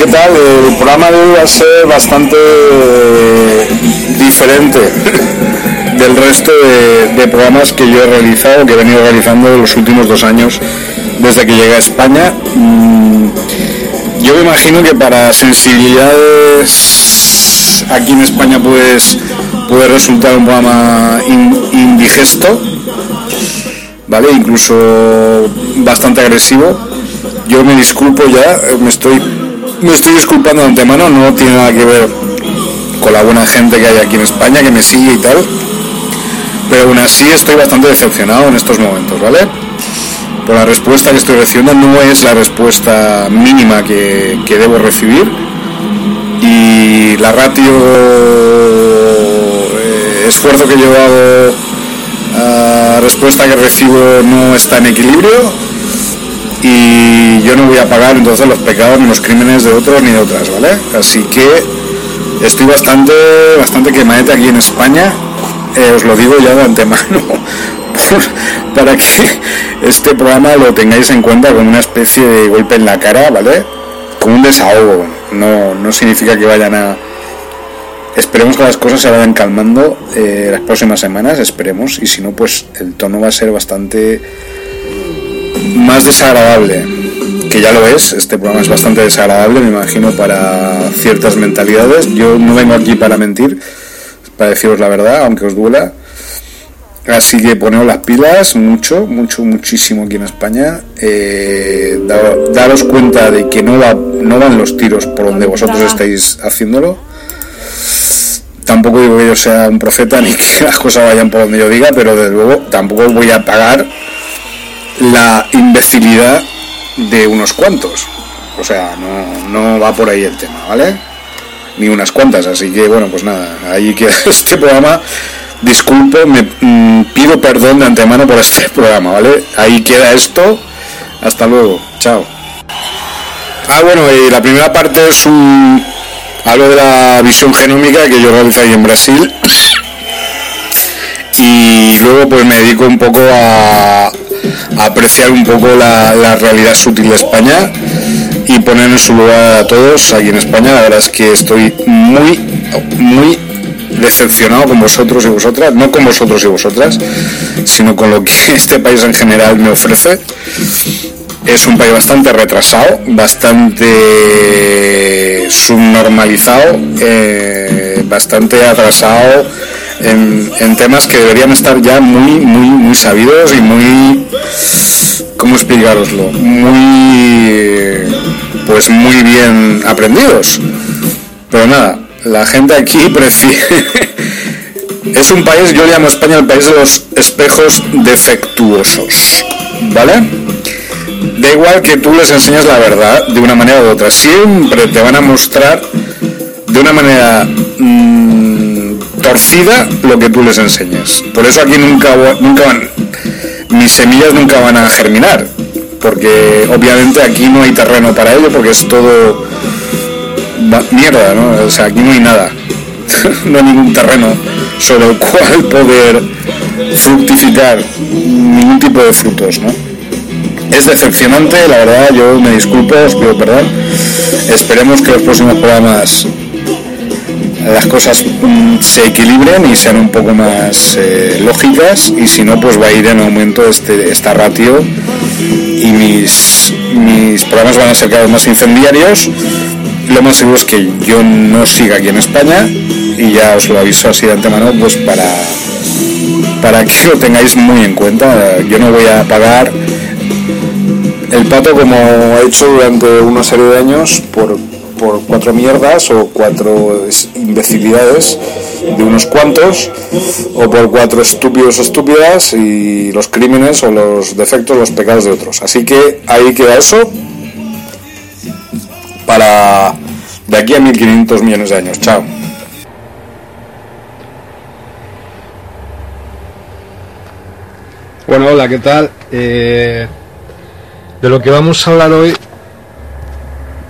¿Qué tal? El programa de hoy va a ser bastante eh, diferente del resto de, programas que yo he realizado, que he venido realizando los últimos dos años desde que llegué a España. Mm, Yo me imagino que para sensibilidades aquí en España pues puede resultar un programa in- indigesto, ¿vale? Incluso bastante agresivo. Yo me disculpo ya, me estoy, me estoy disculpando de antemano, no tiene nada que ver con la buena gente que hay aquí en España, que me sigue y tal. Pero aún así estoy bastante decepcionado en estos momentos, ¿vale? Por la respuesta que estoy recibiendo no es la respuesta mínima que, que debo recibir. Y la ratio eh, esfuerzo que he llevado a respuesta que recibo no está en equilibrio y yo no voy a pagar entonces los pecados ni los crímenes de otros ni de otras, ¿vale? Así que estoy bastante, bastante quemadete aquí en España, eh, os lo digo ya de antemano, para que este programa lo tengáis en cuenta como una especie de golpe en la cara, ¿vale? Como un desahogo, no, no significa que vayan a... Esperemos que las cosas se vayan calmando eh, las próximas semanas, esperemos, y si no, pues el tono va a ser bastante más desagradable, que ya lo es, este programa es bastante desagradable, me imagino, para ciertas mentalidades. Yo no vengo aquí para mentir, para deciros la verdad, aunque os duela. Así que poneos las pilas mucho, mucho, muchísimo aquí en España. Eh, da- daros cuenta de que no, va, no van los tiros por donde vosotros estáis haciéndolo. Tampoco digo que yo sea un profeta ni que las cosas vayan por donde yo diga, pero desde luego tampoco voy a pagar la imbecilidad de unos cuantos. O sea, no, no va por ahí el tema, ¿vale? Ni unas cuantas, así que bueno, pues nada, ahí queda este programa. Disculpo, me mm, pido perdón de antemano por este programa, ¿vale? Ahí queda esto. Hasta luego, chao. Ah, bueno, y la primera parte es un. Hablo de la visión genómica que yo realizo ahí en Brasil y luego pues me dedico un poco a apreciar un poco la, la realidad sutil de España y poner en su lugar a todos aquí en España. La verdad es que estoy muy, muy decepcionado con vosotros y vosotras, no con vosotros y vosotras, sino con lo que este país en general me ofrece. Es un país bastante retrasado, bastante subnormalizado, eh, bastante atrasado en, temas que deberían estar ya muy, muy, muy sabidos y muy, ¿cómo explicaroslo? Muy, pues muy bien aprendidos. Pero nada, la gente aquí prefiere... es un país, yo llamo España el país de los espejos defectuosos, ¿vale? Da igual que tú les enseñes la verdad de una manera u otra, siempre te van a mostrar de una manera mm, torcida lo que tú les enseñes. Por eso aquí nunca, nunca van, mis semillas nunca van a germinar, porque obviamente aquí no hay terreno para ello, porque es todo mierda, ¿no? O sea, aquí no hay nada, no hay ningún terreno sobre el cual poder fructificar ningún tipo de frutos, ¿no? Es decepcionante, la verdad, yo me disculpo, os pido perdón. Esperemos que los próximos programas las cosas mm, se equilibren y sean un poco más eh, lógicas y si no pues va a ir en aumento este, esta ratio. Y mis, mis programas van a ser cada vez más incendiarios. Lo más seguro es que yo no siga aquí en España y ya os lo aviso así de antemano pues para para que lo tengáis muy en cuenta. Yo no voy a pagar el pato como he hecho durante una serie de años por por cuatro mierdas o cuatro imbecilidades de unos cuantos o por cuatro estúpidos estúpidas y los crímenes o los defectos, los pecados de otros. Así que ahí queda eso para de aquí a 1500 millones de años. Chao. Bueno, hola, ¿qué tal? Eh, de lo que vamos a hablar hoy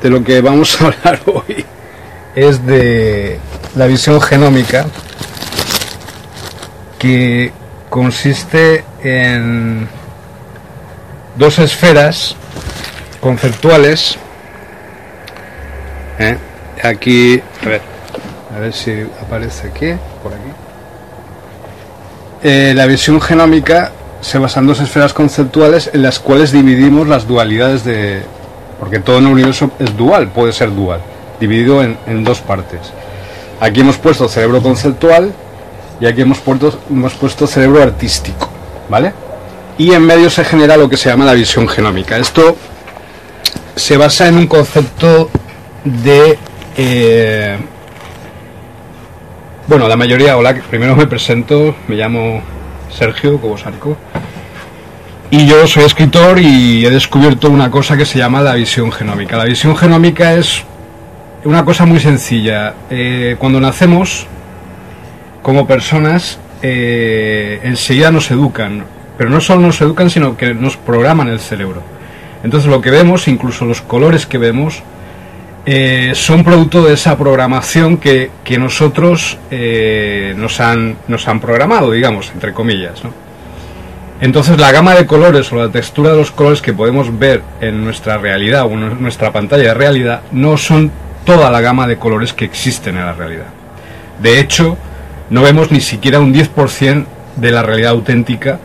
de lo que vamos a hablar hoy es de la visión genómica que consiste en dos esferas conceptuales ¿eh? aquí a ver a ver si aparece aquí por aquí eh, la visión genómica se basa en dos esferas conceptuales en las cuales dividimos las dualidades de, porque todo en el universo es dual, puede ser dual, dividido en, dos partes. Aquí hemos puesto cerebro conceptual y aquí hemos puesto, hemos puesto cerebro artístico, ¿vale? Y en medio se genera lo que se llama la visión genómica. Esto se basa en un concepto de... Eh, bueno, la mayoría, hola, primero me presento, me llamo Sergio Cobosarco y yo soy escritor y he descubierto una cosa que se llama la visión genómica. La visión genómica es una cosa muy sencilla. Eh, cuando nacemos, como personas, eh, enseguida nos educan. Pero no solo nos educan, sino que nos programan el cerebro. Entonces lo que vemos, incluso los colores que vemos, eh, son producto de esa programación que, que nosotros nos, han, nos han programado, digamos, entre comillas. Entonces la gama de colores o la textura de los colores que podemos ver en nuestra realidad o en nuestra pantalla de realidad no son toda la gama de colores que existen en la realidad. De hecho, no vemos ni siquiera un 10% de la realidad auténtica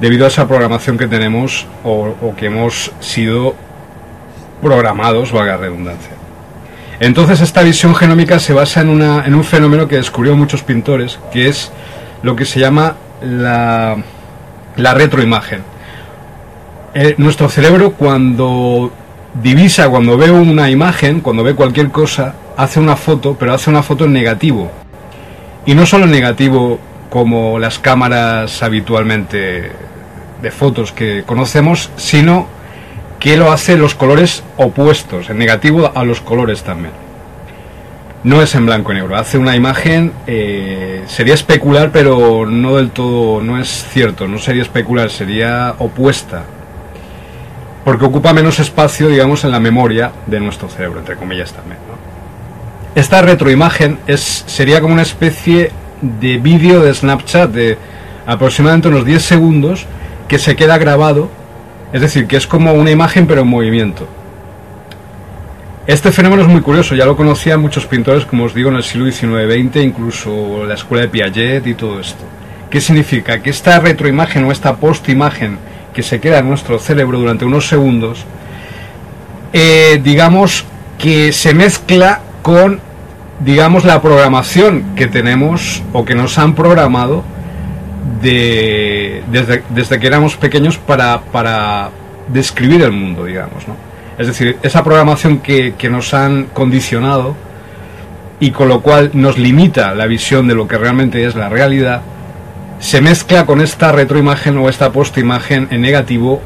debido a esa programación que tenemos o, que hemos sido programados, valga redundancia. Entonces esta visión genómica se basa en, una, en un fenómeno que descubrió muchos pintores, que es lo que se llama la la retroimagen. Eh, nuestro cerebro cuando divisa, cuando ve una imagen, cuando ve cualquier cosa, hace una foto, pero hace una foto en negativo. Y no solo en negativo como las cámaras habitualmente de fotos que conocemos, sino que lo hace los colores opuestos, en negativo a los colores también no es en blanco y negro. Hace una imagen, eh, sería especular, pero no del todo, no es cierto, no sería especular, sería opuesta. Porque ocupa menos espacio, digamos, en la memoria de nuestro cerebro, entre comillas también. Esta retroimagen es, sería como una especie de vídeo de Snapchat de aproximadamente unos 10 segundos que se queda grabado, es decir, que es como una imagen pero en movimiento. Este fenómeno es muy curioso, ya lo conocían muchos pintores, como os digo, en el siglo XIX-XX, incluso la escuela de Piaget y todo esto. ¿Qué significa? Que esta retroimagen o esta postimagen que se queda en nuestro cerebro durante unos segundos, eh, digamos que se mezcla con, digamos, la programación que tenemos o que nos han programado de, desde, desde que éramos pequeños para, para describir el mundo, digamos, ¿no? Es decir, esa programación que, nos han condicionado y con lo cual nos limita la visión de lo que realmente es la realidad, se mezcla con esta retroimagen o esta postimagen en negativo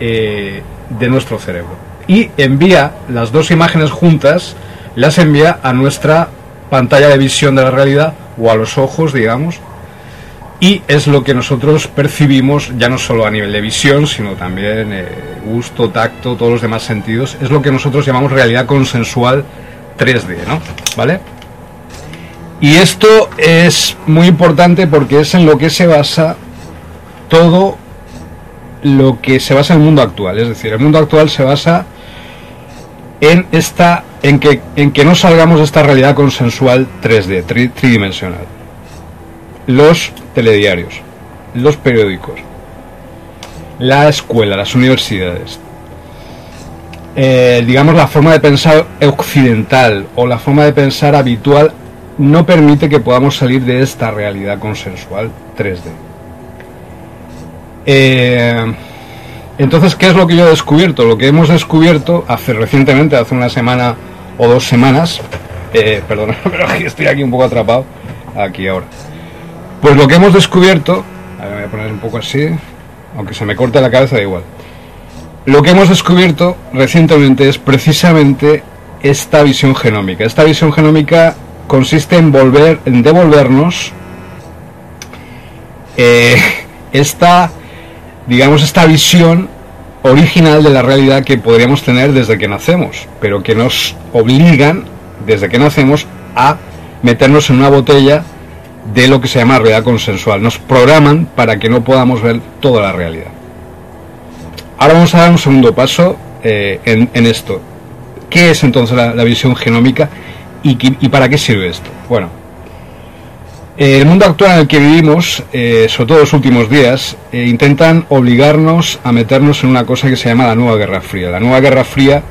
eh, de nuestro cerebro. Y envía las dos imágenes juntas, las envía a nuestra pantalla de visión de la realidad o a los ojos, digamos, y es lo que nosotros percibimos ya no solo a nivel de visión, sino también eh, gusto, tacto, todos los demás sentidos. Es lo que nosotros llamamos realidad consensual 3D, ¿no? ¿Vale? Y esto es muy importante porque es en lo que se basa todo lo que se basa en el mundo actual. Es decir, el mundo actual se basa en esta en que, en que no salgamos de esta realidad consensual 3D, tridimensional los telediarios, los periódicos, la escuela, las universidades, eh, digamos la forma de pensar occidental o la forma de pensar habitual no permite que podamos salir de esta realidad consensual 3D. Eh, entonces, ¿qué es lo que yo he descubierto? Lo que hemos descubierto hace recientemente, hace una semana o dos semanas, eh, perdón, pero estoy aquí un poco atrapado, aquí ahora. Pues lo que hemos descubierto, a ver, voy a poner un poco así, aunque se me corte la cabeza da igual. Lo que hemos descubierto recientemente es precisamente esta visión genómica. Esta visión genómica consiste en volver, en devolvernos eh, esta, digamos, esta visión original de la realidad que podríamos tener desde que nacemos, pero que nos obligan desde que nacemos a meternos en una botella de lo que se llama realidad consensual. Nos programan para que no podamos ver toda la realidad. Ahora vamos a dar un segundo paso eh, en, esto. ¿Qué es entonces la, visión genómica y, para qué sirve esto? Bueno, el mundo actual en el que vivimos, eh, sobre todo los últimos días, eh, intentan obligarnos a meternos en una cosa que se llama la nueva Guerra Fría. La nueva Guerra Fría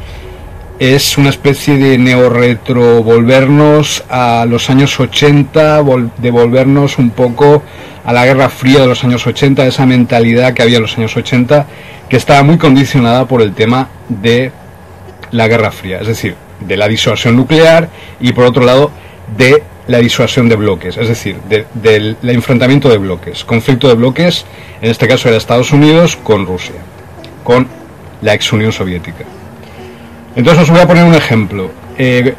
es una especie de neo-retro, volvernos a los años 80, devolvernos un poco a la Guerra Fría de los años 80, esa mentalidad que había en los años 80, que estaba muy condicionada por el tema de la Guerra Fría, es decir, de la disuasión nuclear y por otro lado de la disuasión de bloques, es decir, del enfrentamiento de bloques, conflicto de bloques, en este caso era Estados Unidos con Rusia, con la ex Unión Soviética. Entonces os voy a poner un ejemplo. Eh,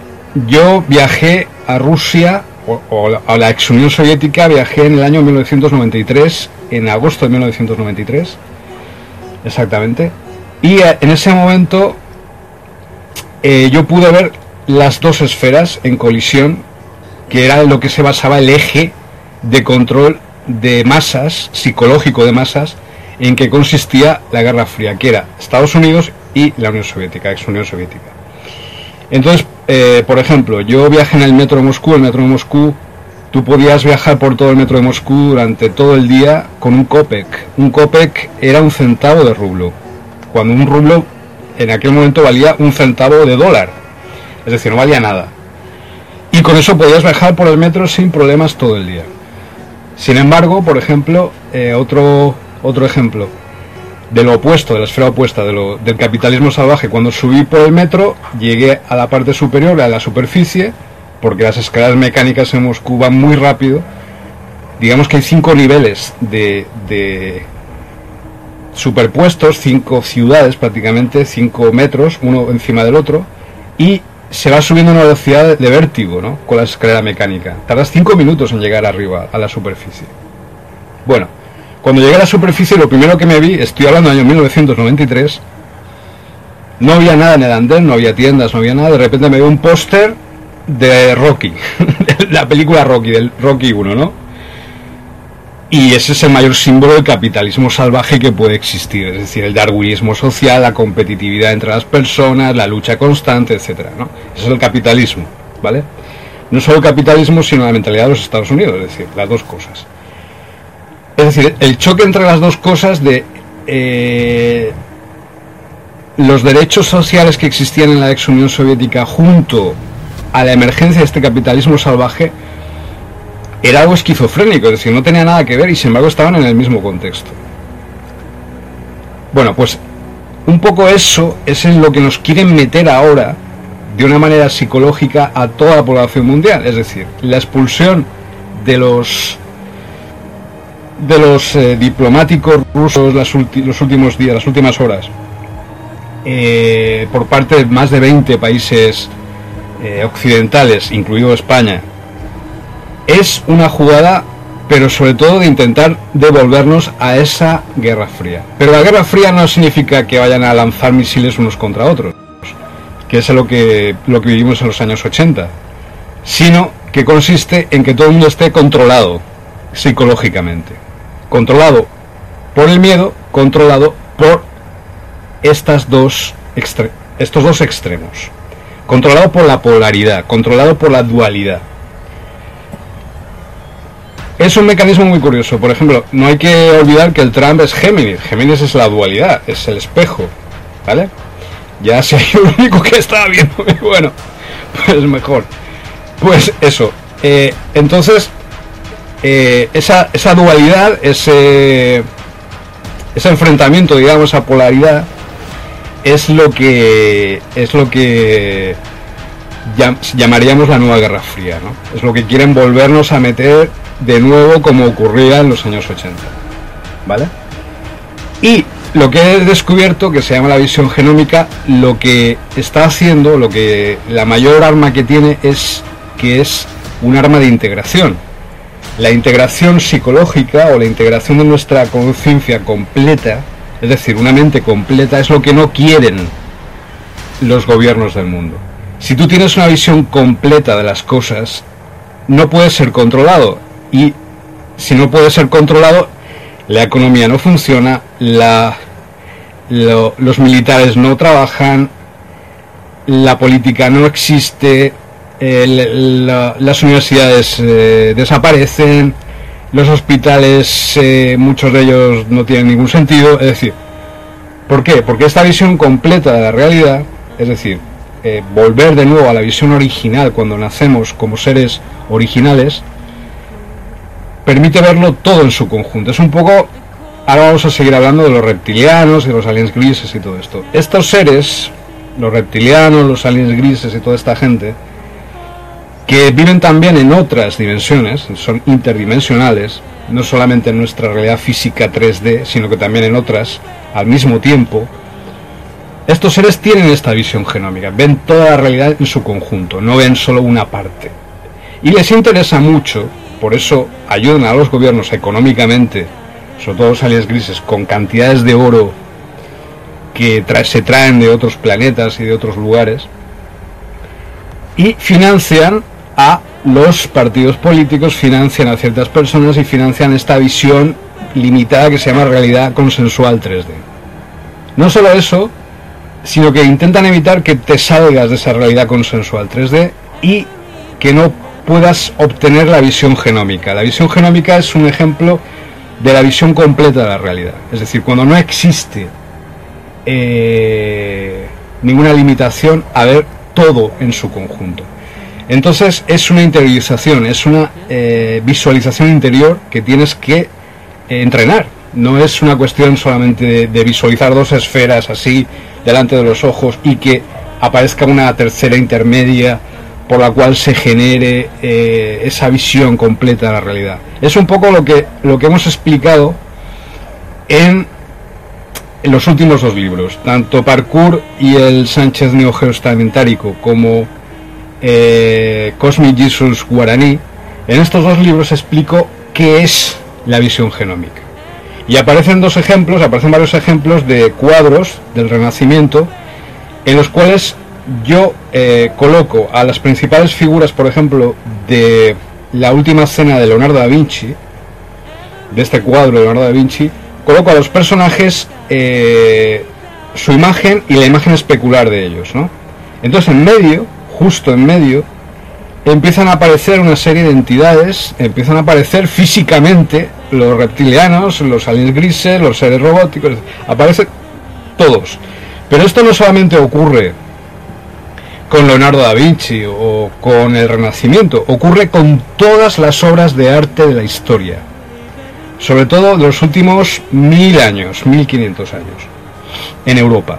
yo viajé a Rusia o, a la ex Unión Soviética, viajé en el año 1993, en agosto de 1993, exactamente. Y eh, en ese momento eh, yo pude ver las dos esferas en colisión, que era lo que se basaba el eje de control de masas, psicológico de masas, en que consistía la Guerra Fría, que era Estados Unidos y la Unión Soviética, ex Unión Soviética. Entonces, eh, por ejemplo, yo viajé en el metro de Moscú, el metro de Moscú, tú podías viajar por todo el metro de Moscú durante todo el día con un copec. Un copec era un centavo de rublo, cuando un rublo en aquel momento valía un centavo de dólar, es decir, no valía nada. Y con eso podías viajar por el metro sin problemas todo el día. Sin embargo, por ejemplo, eh, otro, otro ejemplo, de lo opuesto, de la esfera opuesta, del capitalismo salvaje. Cuando subí por el metro, llegué a la parte superior, a la superficie, porque las escaleras mecánicas en Moscú van muy rápido. Digamos que hay cinco niveles de, de superpuestos, cinco ciudades prácticamente, cinco metros, uno encima del otro, y se va subiendo a una velocidad de vértigo, ¿no? Con la escalera mecánica. Tardas cinco minutos en llegar arriba, a la superficie. Bueno, cuando llegué a la superficie, lo primero que me vi, estoy hablando del año 1993, no había nada en el andén, no había tiendas, no había nada. De repente me vi un póster de Rocky, la película Rocky, del Rocky 1, ¿no? Y ese es el mayor símbolo del capitalismo salvaje que puede existir, es decir, el darwinismo social, la competitividad entre las personas, la lucha constante, etcétera, ¿no? Ese es el capitalismo, ¿vale? No solo el capitalismo, sino la mentalidad de los Estados Unidos, es decir, las dos cosas. Es decir, el choque entre las dos cosas de eh, los derechos sociales que existían en la ex Unión Soviética junto a la emergencia de este capitalismo salvaje era algo esquizofrénico, es decir, no tenía nada que ver y sin embargo estaban en el mismo contexto. Bueno, pues un poco eso, es lo que nos quieren meter ahora de una manera psicológica a toda la población mundial, es decir, la expulsión de los de los eh, diplomáticos rusos los últimos días, las últimas horas, eh, por parte de más de 20 países eh, occidentales, incluido España, es una jugada pero sobre todo de intentar devolvernos a esa Guerra Fría. Pero la Guerra Fría no significa que vayan a lanzar misiles unos contra otros, que es lo que, lo que vivimos en los años 80, sino que consiste en que todo el mundo esté controlado psicológicamente. Controlado por el miedo, controlado por estas dos estos dos extremos. Controlado por la polaridad, controlado por la dualidad. Es un mecanismo muy curioso. Por ejemplo, no hay que olvidar que el Trump es Géminis. Géminis es la dualidad, es el espejo. ¿Vale? Ya sé yo lo único que estaba viendo. Bueno, pues mejor. Pues eso. Eh, entonces, eh, esa, esa, dualidad, ese, ese enfrentamiento, digamos, esa polaridad, es lo que es lo que llamaríamos la nueva Guerra Fría, ¿no? Es lo que quieren volvernos a meter de nuevo como ocurría en los años 80, ¿vale? Y lo que he descubierto, que se llama la visión genómica, lo que está haciendo, lo que la mayor arma que tiene es que es un arma de integración. La integración psicológica o la integración de nuestra conciencia completa, es decir, una mente completa, es lo que no quieren los gobiernos del mundo. Si tú tienes una visión completa de las cosas, no puedes ser controlado. Y si no puede ser controlado, la economía no funciona, los militares no trabajan, la política no existe, las universidades eh, desaparecen, los hospitales, eh, muchos de ellos no tienen ningún sentido. Es decir, ¿por qué? Porque esta visión completa de la realidad, es decir, eh, volver de nuevo a la visión original cuando nacemos como seres originales, permite verlo todo en su conjunto. Es un poco... Ahora vamos a seguir hablando de los reptilianos y los aliens grises y todo esto. Estos seres, los reptilianos, los aliens grises y toda esta gente, que viven también en otras dimensiones, son interdimensionales, no solamente en nuestra realidad física 3D, sino que también en otras al mismo tiempo, estos seres tienen esta visión genómica, ven toda la realidad en su conjunto, no ven solo una parte. Y les interesa mucho por eso ayudan a los gobiernos económicamente, sobre todo los aliens grises, con cantidades de oro que se traen de otros planetas y de otros lugares, y financian a los partidos políticos, financian a ciertas personas y financian esta visión limitada que se llama realidad consensual 3D. No solo eso, sino que intentan evitar que te salgas de esa realidad consensual 3D y que no puedas obtener la visión genómica. La visión genómica es un ejemplo de la visión completa de la realidad. Es decir, cuando no existe eh, ninguna limitación a ver todo en su conjunto. Entonces es una interiorización, es una eh, visualización interior que tienes que eh, entrenar. No es una cuestión solamente de visualizar dos esferas así delante de los ojos y que aparezca una tercera intermedia por la cual se genere eh, esa visión completa de la realidad. Es un poco lo que, lo que hemos explicado en, los últimos dos libros, tanto Parkour y el Sánchez Neo Geostamentárico como eh, Cosmic Jesus Guaraní. En estos dos libros explico qué es la visión genómica. Y aparecen dos ejemplos, aparecen varios ejemplos de cuadros del Renacimiento en los cuales yo eh, coloco a las principales figuras, por ejemplo, de la última cena de Leonardo da Vinci, de este cuadro de Leonardo da Vinci, coloco a los personajes eh, su imagen y la imagen especular de ellos, ¿no? Entonces en medio, justo en medio, empiezan a aparecer una serie de entidades, empiezan a aparecer físicamente los reptilianos, los aliens grises, los seres robóticos, aparecen todos. Pero esto no solamente ocurre con Leonardo da Vinci o con el Renacimiento, ocurre con todas las obras de arte de la historia, sobre todo de los últimos mil años, mil quinientos años, en Europa.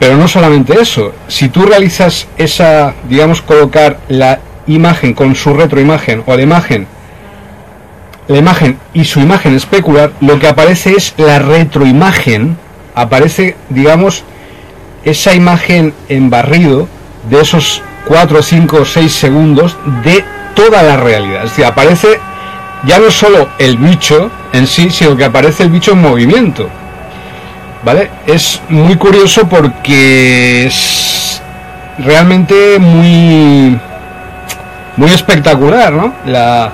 Pero no solamente eso, si tú realizas esa, digamos, colocar la imagen con su retroimagen o la imagen, la imagen y su imagen especular, lo que aparece es la retroimagen, aparece, digamos, esa imagen en barrido de esos 4, 5, 6 segundos de toda la realidad. Es decir, aparece ya no solo el bicho en sí, sino que aparece el bicho en movimiento. ¿Vale? Es muy curioso porque es realmente muy muy espectacular, ¿no? La,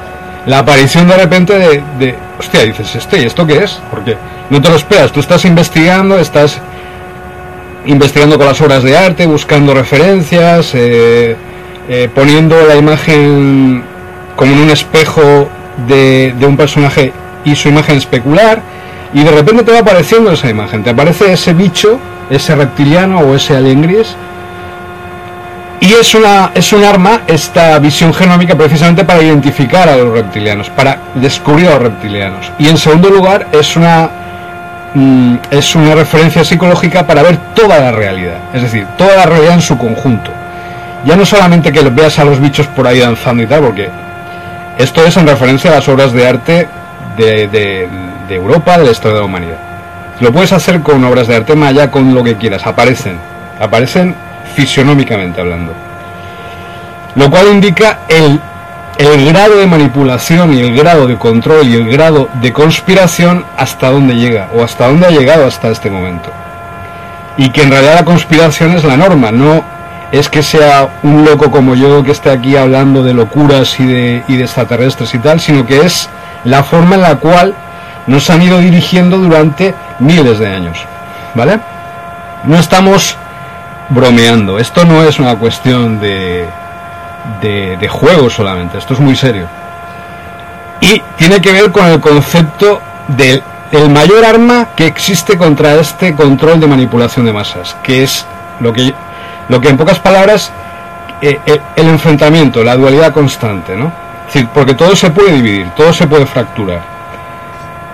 aparición de repente de, de, hostia, dices, este, ¿y esto qué es? Porque no te lo esperas, tú estás investigando, estás investigando con las obras de arte, buscando referencias, eh, eh, poniendo la imagen como en un espejo de, un personaje y su imagen especular, y de repente te va apareciendo esa imagen, te aparece ese bicho, ese reptiliano o ese alien gris, y es, una, es un arma esta visión genómica precisamente para identificar a los reptilianos, para descubrir a los reptilianos. Y en segundo lugar es una, mm, es una referencia psicológica para ver toda la realidad, es decir, toda la realidad en su conjunto. Ya no solamente que veas a los bichos por ahí danzando y tal, porque esto es en referencia a las obras de arte de, de, Europa, de la historia de la humanidad. Lo puedes hacer con obras de arte maya, con lo que quieras, aparecen, aparecen fisionómicamente hablando. Lo cual indica el, el grado de manipulación y el grado de control y el grado de conspiración hasta dónde llega o hasta dónde ha llegado hasta este momento. Y que en realidad la conspiración es la norma, no es que sea un loco como yo que esté aquí hablando de locuras y de, y extraterrestres y tal, sino que es la forma en la cual nos han ido dirigiendo durante miles de años. ¿Vale? No estamos bromeando. Esto no es una cuestión de, de, juego solamente, esto es muy serio. Y tiene que ver con el concepto del el mayor arma que existe contra este control de manipulación de masas, que es lo que, lo que en pocas palabras, eh, el, el, enfrentamiento, la dualidad constante, ¿no? Porque todo se puede dividir, todo se puede fracturar.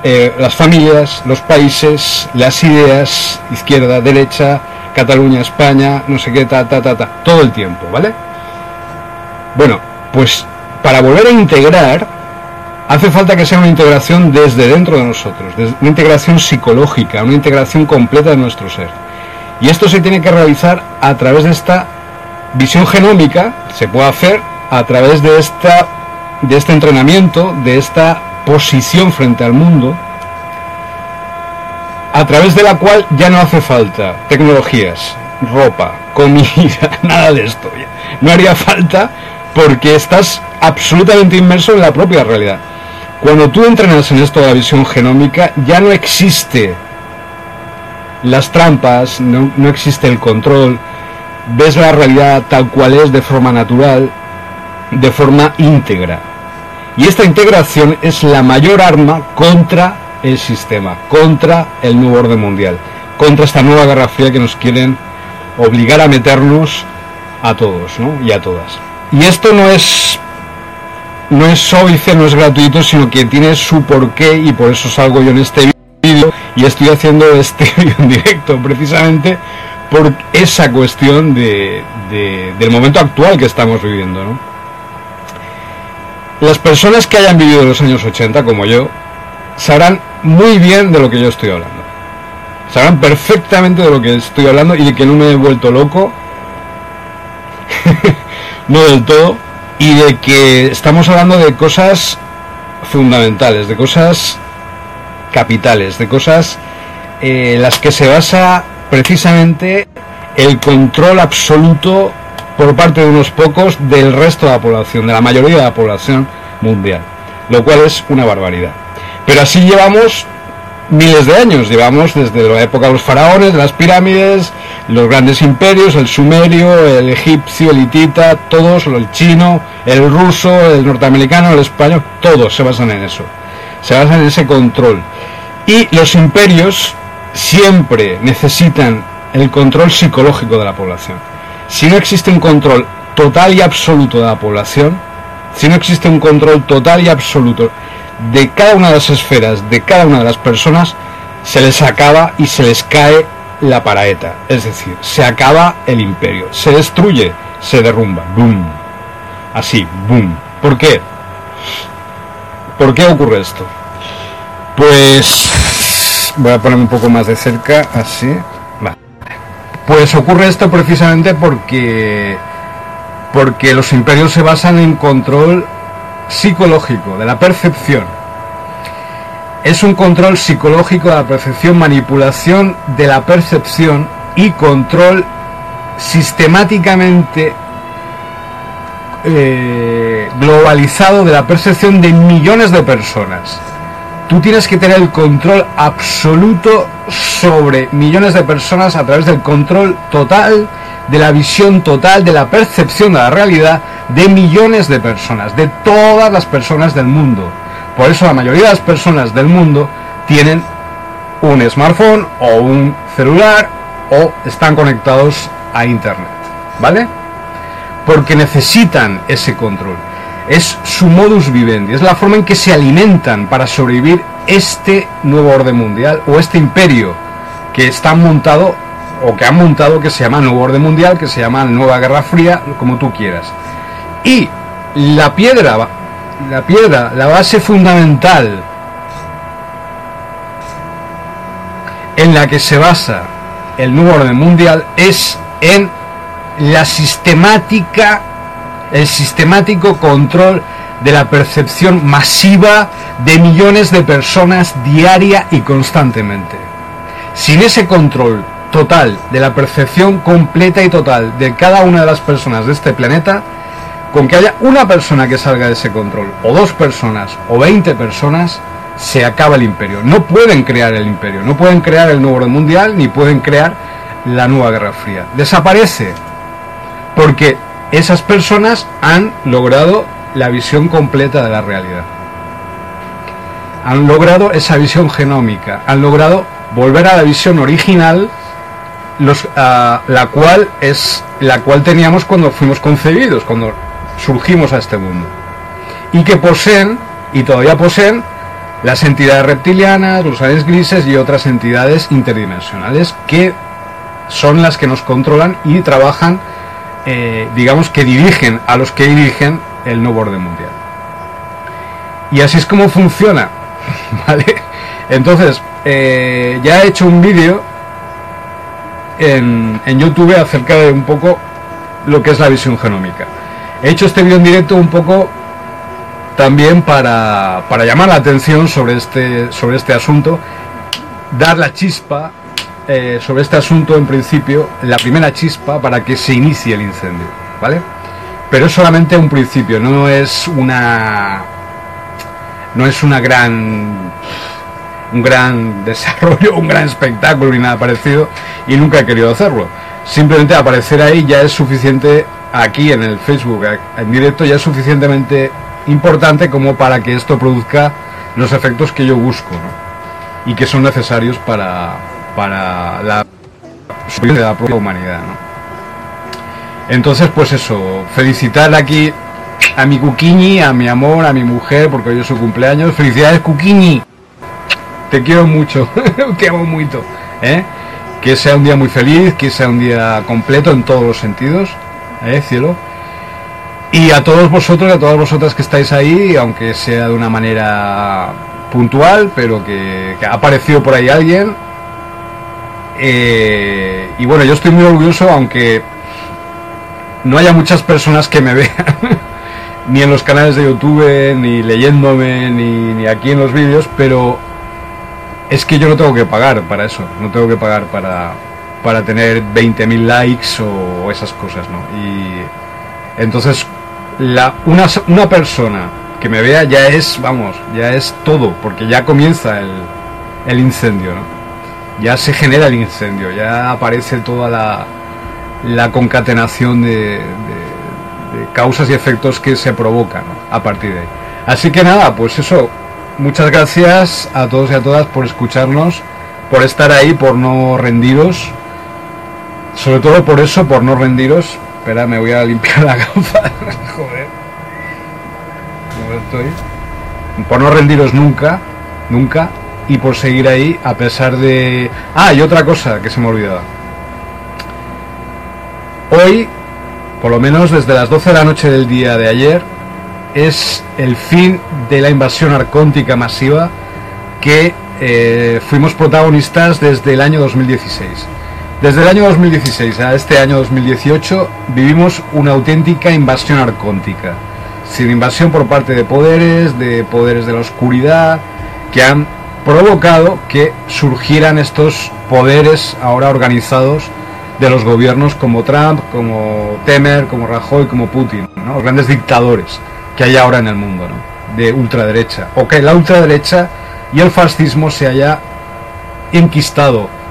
Eh, las familias, los países, las ideas, izquierda, derecha, Cataluña, España, no sé qué, ta, ta, ta, ta, todo el tiempo, ¿vale? Bueno, pues para volver a integrar, hace falta que sea una integración desde dentro de nosotros, una integración psicológica, una integración completa de nuestro ser. Y esto se tiene que realizar a través de esta visión genómica, se puede hacer a través de, esta, de este entrenamiento, de esta posición frente al mundo, a través de la cual ya no hace falta tecnologías, ropa, comida, nada de esto. No haría falta porque estás absolutamente inmerso en la propia realidad. Cuando tú entrenas en esto de la visión genómica, ya no existe las trampas, no, no existe el control, ves la realidad tal cual es de forma natural, de forma íntegra. Y esta integración es la mayor arma contra el sistema, contra el nuevo orden mundial, contra esta nueva guerra fría que nos quieren obligar a meternos a todos ¿no? y a todas. Y esto no es no es sóbice, no es gratuito, sino que tiene su porqué y por eso salgo yo en este vídeo y estoy haciendo este vídeo en directo precisamente por esa cuestión de, del momento actual que estamos viviendo. ¿no? Las personas que hayan vivido los años 80 como yo sabrán muy bien de lo que yo estoy hablando. Sabrán perfectamente de lo que estoy hablando y de que no me he vuelto loco. no del todo. Y de que estamos hablando de cosas fundamentales, de cosas capitales, de cosas eh, las que se basa precisamente el control absoluto por parte de unos pocos del resto de la población, de la mayoría de la población mundial, lo cual es una barbaridad. Pero así llevamos miles de años, llevamos desde la época de los faraones, de las pirámides, los grandes imperios, el sumerio, el egipcio, el hitita, todos, el chino, el ruso, el norteamericano, el español, todos se basan en eso, se basan en ese control. Y los imperios siempre necesitan el control psicológico de la población. Si no existe un control total y absoluto de la población, si no existe un control total y absoluto de cada una de las esferas, de cada una de las personas, se les acaba y se les cae la paraeta. Es decir, se acaba el imperio, se destruye, se derrumba. ¡Boom! Así, ¡boom! ¿Por qué? ¿Por qué ocurre esto? Pues voy a ponerme un poco más de cerca, así. Pues ocurre esto precisamente porque porque los imperios se basan en control psicológico de la percepción. Es un control psicológico de la percepción, manipulación de la percepción y control sistemáticamente eh, globalizado de la percepción de millones de personas. Tú tienes que tener el control absoluto sobre millones de personas a través del control total, de la visión total, de la percepción de la realidad de millones de personas, de todas las personas del mundo. Por eso la mayoría de las personas del mundo tienen un smartphone o un celular o están conectados a Internet. ¿Vale? Porque necesitan ese control. Es su modus vivendi, es la forma en que se alimentan para sobrevivir este nuevo orden mundial o este imperio que está montado o que han montado que se llama nuevo orden mundial, que se llama nueva guerra fría, como tú quieras. Y la piedra, la piedra, la base fundamental en la que se basa el nuevo orden mundial es en la sistemática, el sistemático control de la percepción masiva de millones de personas diaria y constantemente. Sin ese control total de la percepción completa y total de cada una de las personas de este planeta, con que haya una persona que salga de ese control, o dos personas, o veinte personas, se acaba el imperio. No pueden crear el imperio, no pueden crear el nuevo orden mundial, ni pueden crear la nueva guerra fría. Desaparece, porque esas personas han logrado la visión completa de la realidad. Han logrado esa visión genómica, han logrado volver a la visión original, los, la cual es la cual teníamos cuando fuimos concebidos, cuando surgimos a este mundo. Y que poseen, y todavía poseen, las entidades reptilianas, los aliens grises y otras entidades interdimensionales que son las que nos controlan y trabajan, eh, digamos que dirigen a los que dirigen el nuevo orden mundial. Y así es como funciona, ¿vale? Entonces, eh, ya he hecho un vídeo en, en YouTube acerca de un poco lo que es la visión genómica. He hecho este vídeo en directo un poco también para, para, llamar la atención sobre este, sobre este asunto, dar la chispa eh, sobre este asunto en principio, la primera chispa para que se inicie el incendio, ¿vale? Pero es solamente un principio, no es una no es una gran un gran desarrollo, un gran espectáculo ni nada parecido y nunca he querido hacerlo. Simplemente aparecer ahí ya es suficiente aquí en el Facebook en directo ya es suficientemente importante como para que esto produzca los efectos que yo busco y que son necesarios para, para la de la propia humanidad. Entonces, pues eso, felicitar aquí a mi Cuquiñi, a mi amor, a mi mujer, porque hoy es su cumpleaños. Felicidades, Cuquiñi. Te quiero mucho, te amo mucho. ¿eh? Que sea un día muy feliz, que sea un día completo en todos los sentidos. ¿Eh, cielo? Y a todos vosotros a todas vosotras que estáis ahí, aunque sea de una manera puntual, pero que, ha aparecido por ahí alguien. Eh, y bueno, yo estoy muy orgulloso, aunque no haya muchas personas que me vean, ni en los canales de YouTube, ni leyéndome, ni aquí en los vídeos, pero es que yo no tengo que pagar para eso, no tengo que pagar para, para tener 20.000 likes o esas cosas, ¿no? Y entonces, la, una, una persona que me vea ya es, vamos, ya es todo, porque ya comienza el, incendio, ¿no? Ya se genera el incendio, ya aparece toda la, concatenación de, causas y efectos que se provocan a partir de ahí. Así que nada, pues eso, muchas gracias a todos y a todas por escucharnos, por estar ahí, por no rendiros sobre todo por eso, por no rendiros. Espera, me voy a limpiar la gafa. Joder. ¿Cómo estoy? Por no rendiros nunca, nunca. Y por seguir ahí a pesar de... Ah, y otra cosa que se me olvidaba. Hoy, por lo menos desde las 12 de la noche del día de ayer, es el fin de la invasión arcóntica masiva que eh, fuimos protagonistas desde el año 2016. Desde el año 2016 a este año 2018 vivimos una auténtica invasión arcóntica. sin invasión por parte de poderes, de poderes de la oscuridad, que han provocado que surgieran estos poderes ahora organizados de los gobiernos como Trump, como Temer, como Rajoy, como Putin, los grandes dictadores que hay ahora en el mundo, de ultraderecha, o que la ultraderecha y el fascismo se haya enquistado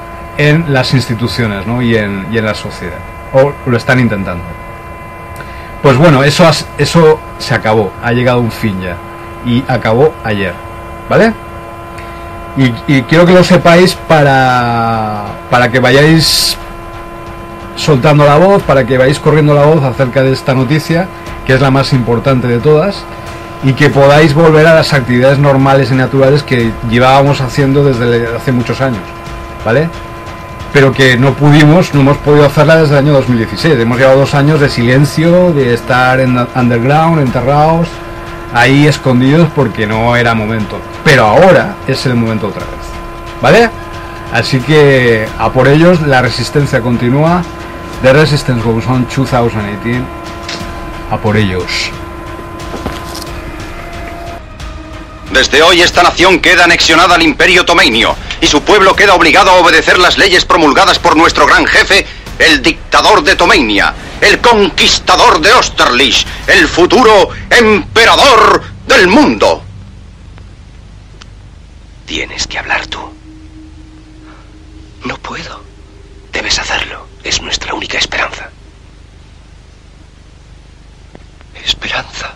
en las instituciones ¿no? y, en, y en la sociedad, o lo están intentando. Pues bueno, eso, has- eso se acabó, ha llegado un fin ya, y acabó ayer, ¿vale? Y, y quiero que lo sepáis para, para que vayáis soltando la voz, para que vayáis corriendo la voz acerca de esta noticia, que es la más importante de todas, y que podáis volver a las actividades normales y naturales que llevábamos haciendo desde hace muchos años, ¿vale? Pero que no pudimos, no hemos podido hacerla desde el año 2016. Hemos llevado dos años de silencio, de estar en underground, enterrados, ahí escondidos porque no era momento. Pero ahora es el momento otra vez, ¿vale? Así que a por ellos la resistencia continúa. The Resistance Goes On 2018. A por ellos. Desde hoy esta nación queda anexionada al imperio tomeinio y su pueblo queda obligado a obedecer las leyes promulgadas por nuestro gran jefe, el dictador de Tomeinia, el conquistador de Osterlich, el futuro emperador del mundo. Tienes que hablar tú. No puedo. Debes hacerlo. Es nuestra única esperanza. Esperanza.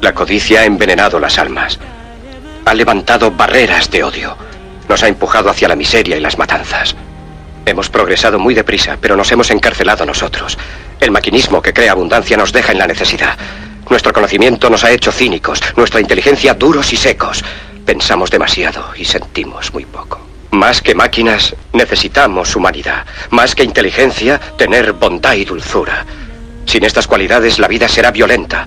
La codicia ha envenenado las almas. Ha levantado barreras de odio. Nos ha empujado hacia la miseria y las matanzas. Hemos progresado muy deprisa, pero nos hemos encarcelado nosotros. El maquinismo que crea abundancia nos deja en la necesidad. Nuestro conocimiento nos ha hecho cínicos, nuestra inteligencia duros y secos. Pensamos demasiado y sentimos muy poco. Más que máquinas, necesitamos humanidad. Más que inteligencia, tener bondad y dulzura. Sin estas cualidades, la vida será violenta.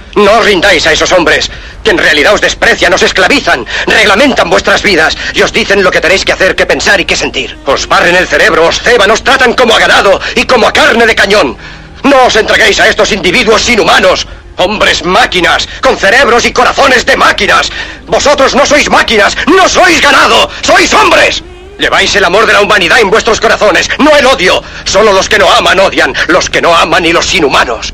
no os rindáis a esos hombres, que en realidad os desprecian, os esclavizan, reglamentan vuestras vidas y os dicen lo que tenéis que hacer, que pensar y que sentir. Os barren el cerebro, os ceban, os tratan como a ganado y como a carne de cañón. No os entreguéis a estos individuos inhumanos. Hombres máquinas, con cerebros y corazones de máquinas. Vosotros no sois máquinas, no sois ganado, sois hombres. Lleváis el amor de la humanidad en vuestros corazones, no el odio. Solo los que no aman odian, los que no aman y los inhumanos.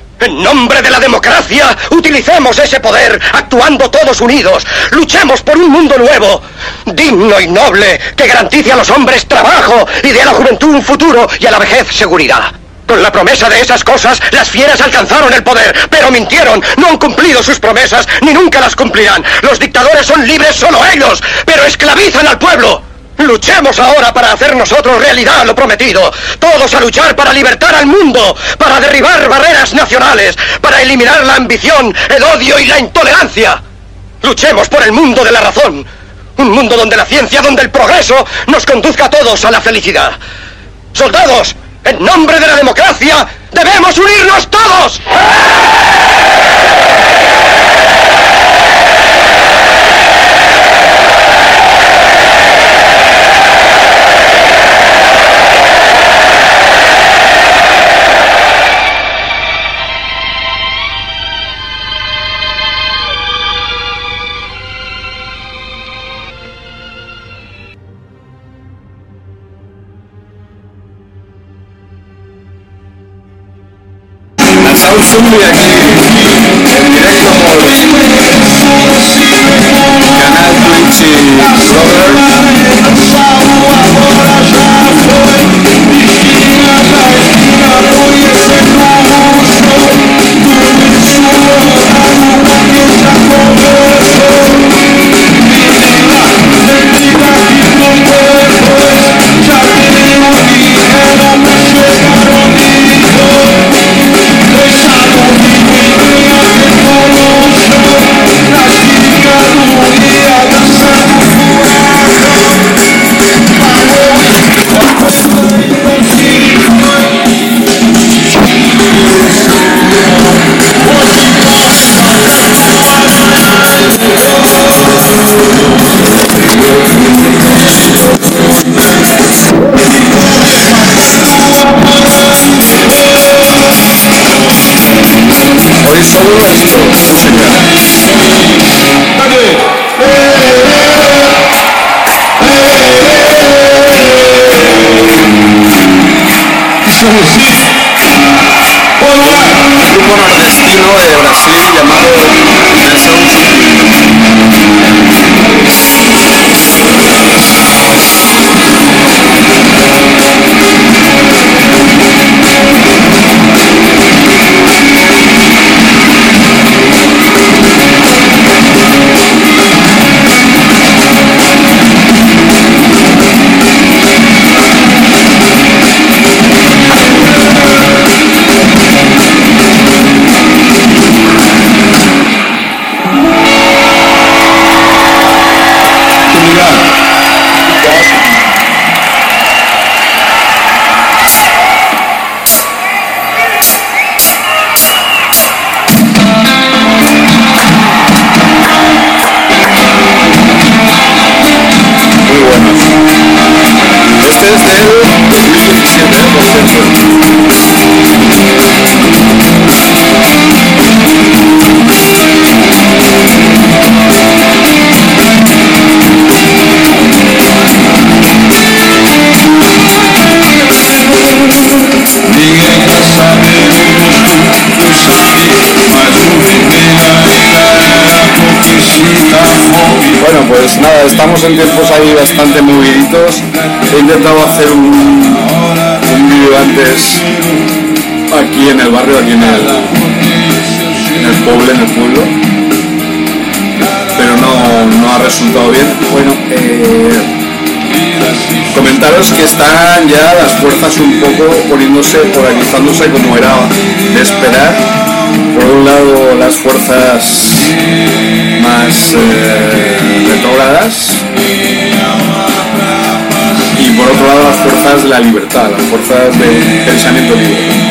En nombre de la democracia, utilicemos ese poder, actuando todos unidos. Luchemos por un mundo nuevo, digno y noble, que garantice a los hombres trabajo y dé a la juventud un futuro y a la vejez seguridad. Con la promesa de esas cosas, las fieras alcanzaron el poder, pero mintieron, no han cumplido sus promesas, ni nunca las cumplirán. Los dictadores son libres solo ellos, pero esclavizan al pueblo. Luchemos ahora para hacer nosotros realidad lo prometido. Todos a luchar para libertar al mundo, para derribar barreras nacionales, para eliminar la ambición, el odio y la intolerancia. Luchemos por el mundo de la razón. Un mundo donde la ciencia, donde el progreso nos conduzca a todos a la felicidad. Soldados, en nombre de la democracia, debemos unirnos todos. Canal Twitch ahí bastante moviditos. He intentado hacer un, un vídeo antes aquí en el barrio, aquí en el, en el pueblo, en el pueblo. Pero no, no ha resultado bien. Bueno, eh, comentaros que están ya las fuerzas un poco poniéndose, polarizándose como era de esperar. Por un lado las fuerzas más eh, y por otro lado las fuerzas de la libertad, las fuerzas de pensamiento libre.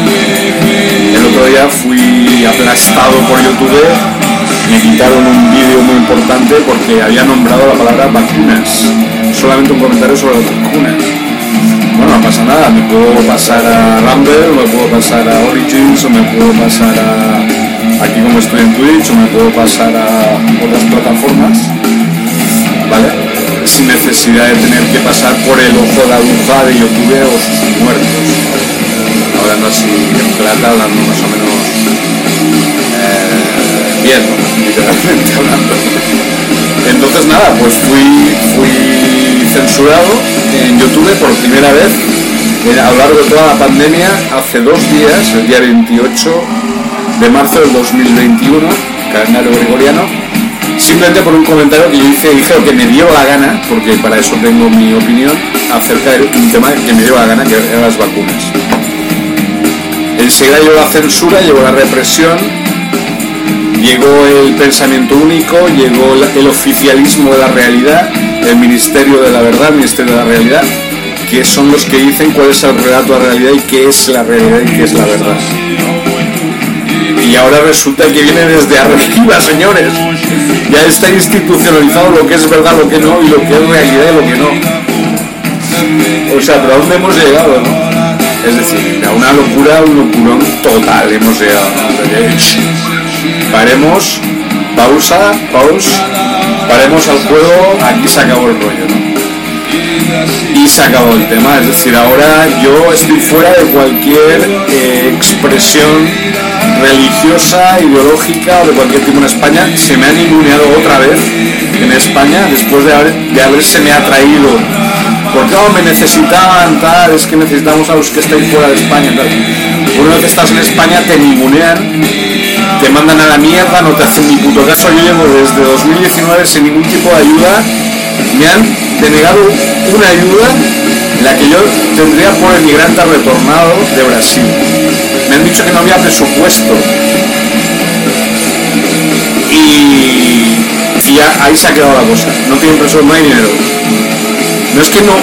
El otro día fui aplastado por YouTube, me quitaron un vídeo muy importante porque había nombrado la palabra vacunas, solamente un comentario sobre las vacunas. bueno, no pasa nada, me puedo pasar a Rumble, me puedo pasar a Origins, o me puedo pasar a aquí como estoy en Twitch, o me puedo pasar a otras plataformas, ¿vale? Necesidad de tener que pasar por el ojo de la aguja de YouTube o sus muertos. Hablando así en plata, hablando más o menos eh, bien, literalmente hablando. Entonces nada, pues fui, fui censurado en YouTube por primera vez eh, a lo largo de toda la pandemia hace dos días, el día 28 de marzo del 2021, calendario gregoriano, simplemente por un comentario que yo hice, dije lo que me dio la gana, porque para eso tengo mi opinión, acerca de un tema que me dio la gana, que eran las vacunas. Enseguida llegó la censura, llegó la represión, llegó el pensamiento único, llegó el oficialismo de la realidad, el ministerio de la verdad, el ministerio de la realidad, que son los que dicen cuál es el relato de la realidad y qué es la realidad y qué es la verdad. Y ahora resulta que viene desde arriba, señores. Ya está institucionalizado lo que es verdad, lo que no, y lo que es realidad y lo que no. O sea, ¿pero a dónde hemos llegado, no? Es decir, a una locura, un locurón total hemos llegado. ¿no? Paremos, pausa, pausa, paremos al juego, aquí se acabó el rollo. Y se acabó el tema. Es decir, ahora yo estoy fuera de cualquier eh, expresión religiosa, ideológica o de cualquier tipo en España. Se me han inmuneado otra vez en España después de, haber, de haberse me atraído. Porque no, me necesitaban, tal, es que necesitamos a los que estáis fuera de España. Tal. Una vez estás en España te ningunean, te mandan a la mierda, no te hacen ni puto caso. Yo llevo desde 2019 sin ningún tipo de ayuda. Me han denegado una ayuda la que yo tendría por emigrante retornado de Brasil. Me han dicho que no había presupuesto. Y, y ahí se ha quedado la cosa. No tienen presupuesto, no hay dinero. No es que no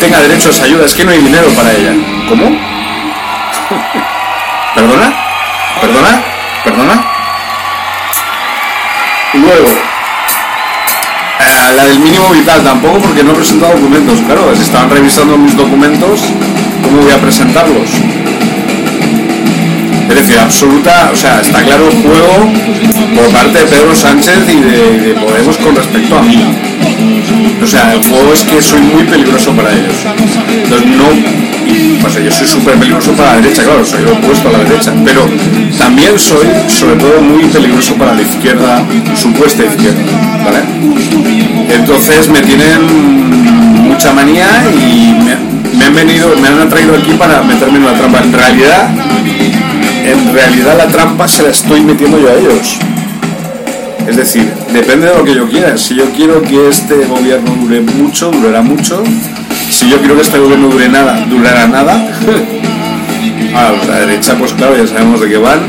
tenga derecho a esa ayuda, es que no hay dinero para ella. ¿Cómo? ¿Perdona? ¿Perdona? ¿Perdona? Luego, la del mínimo vital tampoco porque no he presentado documentos. Claro, si estaban revisando mis documentos, ¿cómo voy a presentarlos? Es decir, absoluta, o sea, está claro el juego por parte de Pedro Sánchez y de, de Podemos con respecto a mí. O sea, el juego es que soy muy peligroso para ellos. Entonces no, pues yo soy súper peligroso para la derecha, claro, soy opuesto a la derecha, pero también soy sobre todo muy peligroso para la izquierda, supuesta izquierda. Entonces me tienen mucha manía y me, me han venido, me han atraído aquí para meterme en una trampa. En realidad, en realidad la trampa se la estoy metiendo yo a ellos. Es decir, depende de lo que yo quiera. Si yo quiero que este gobierno dure mucho, durará mucho. Si yo quiero que este gobierno dure nada, durará nada. A la derecha, pues claro, ya sabemos de qué van.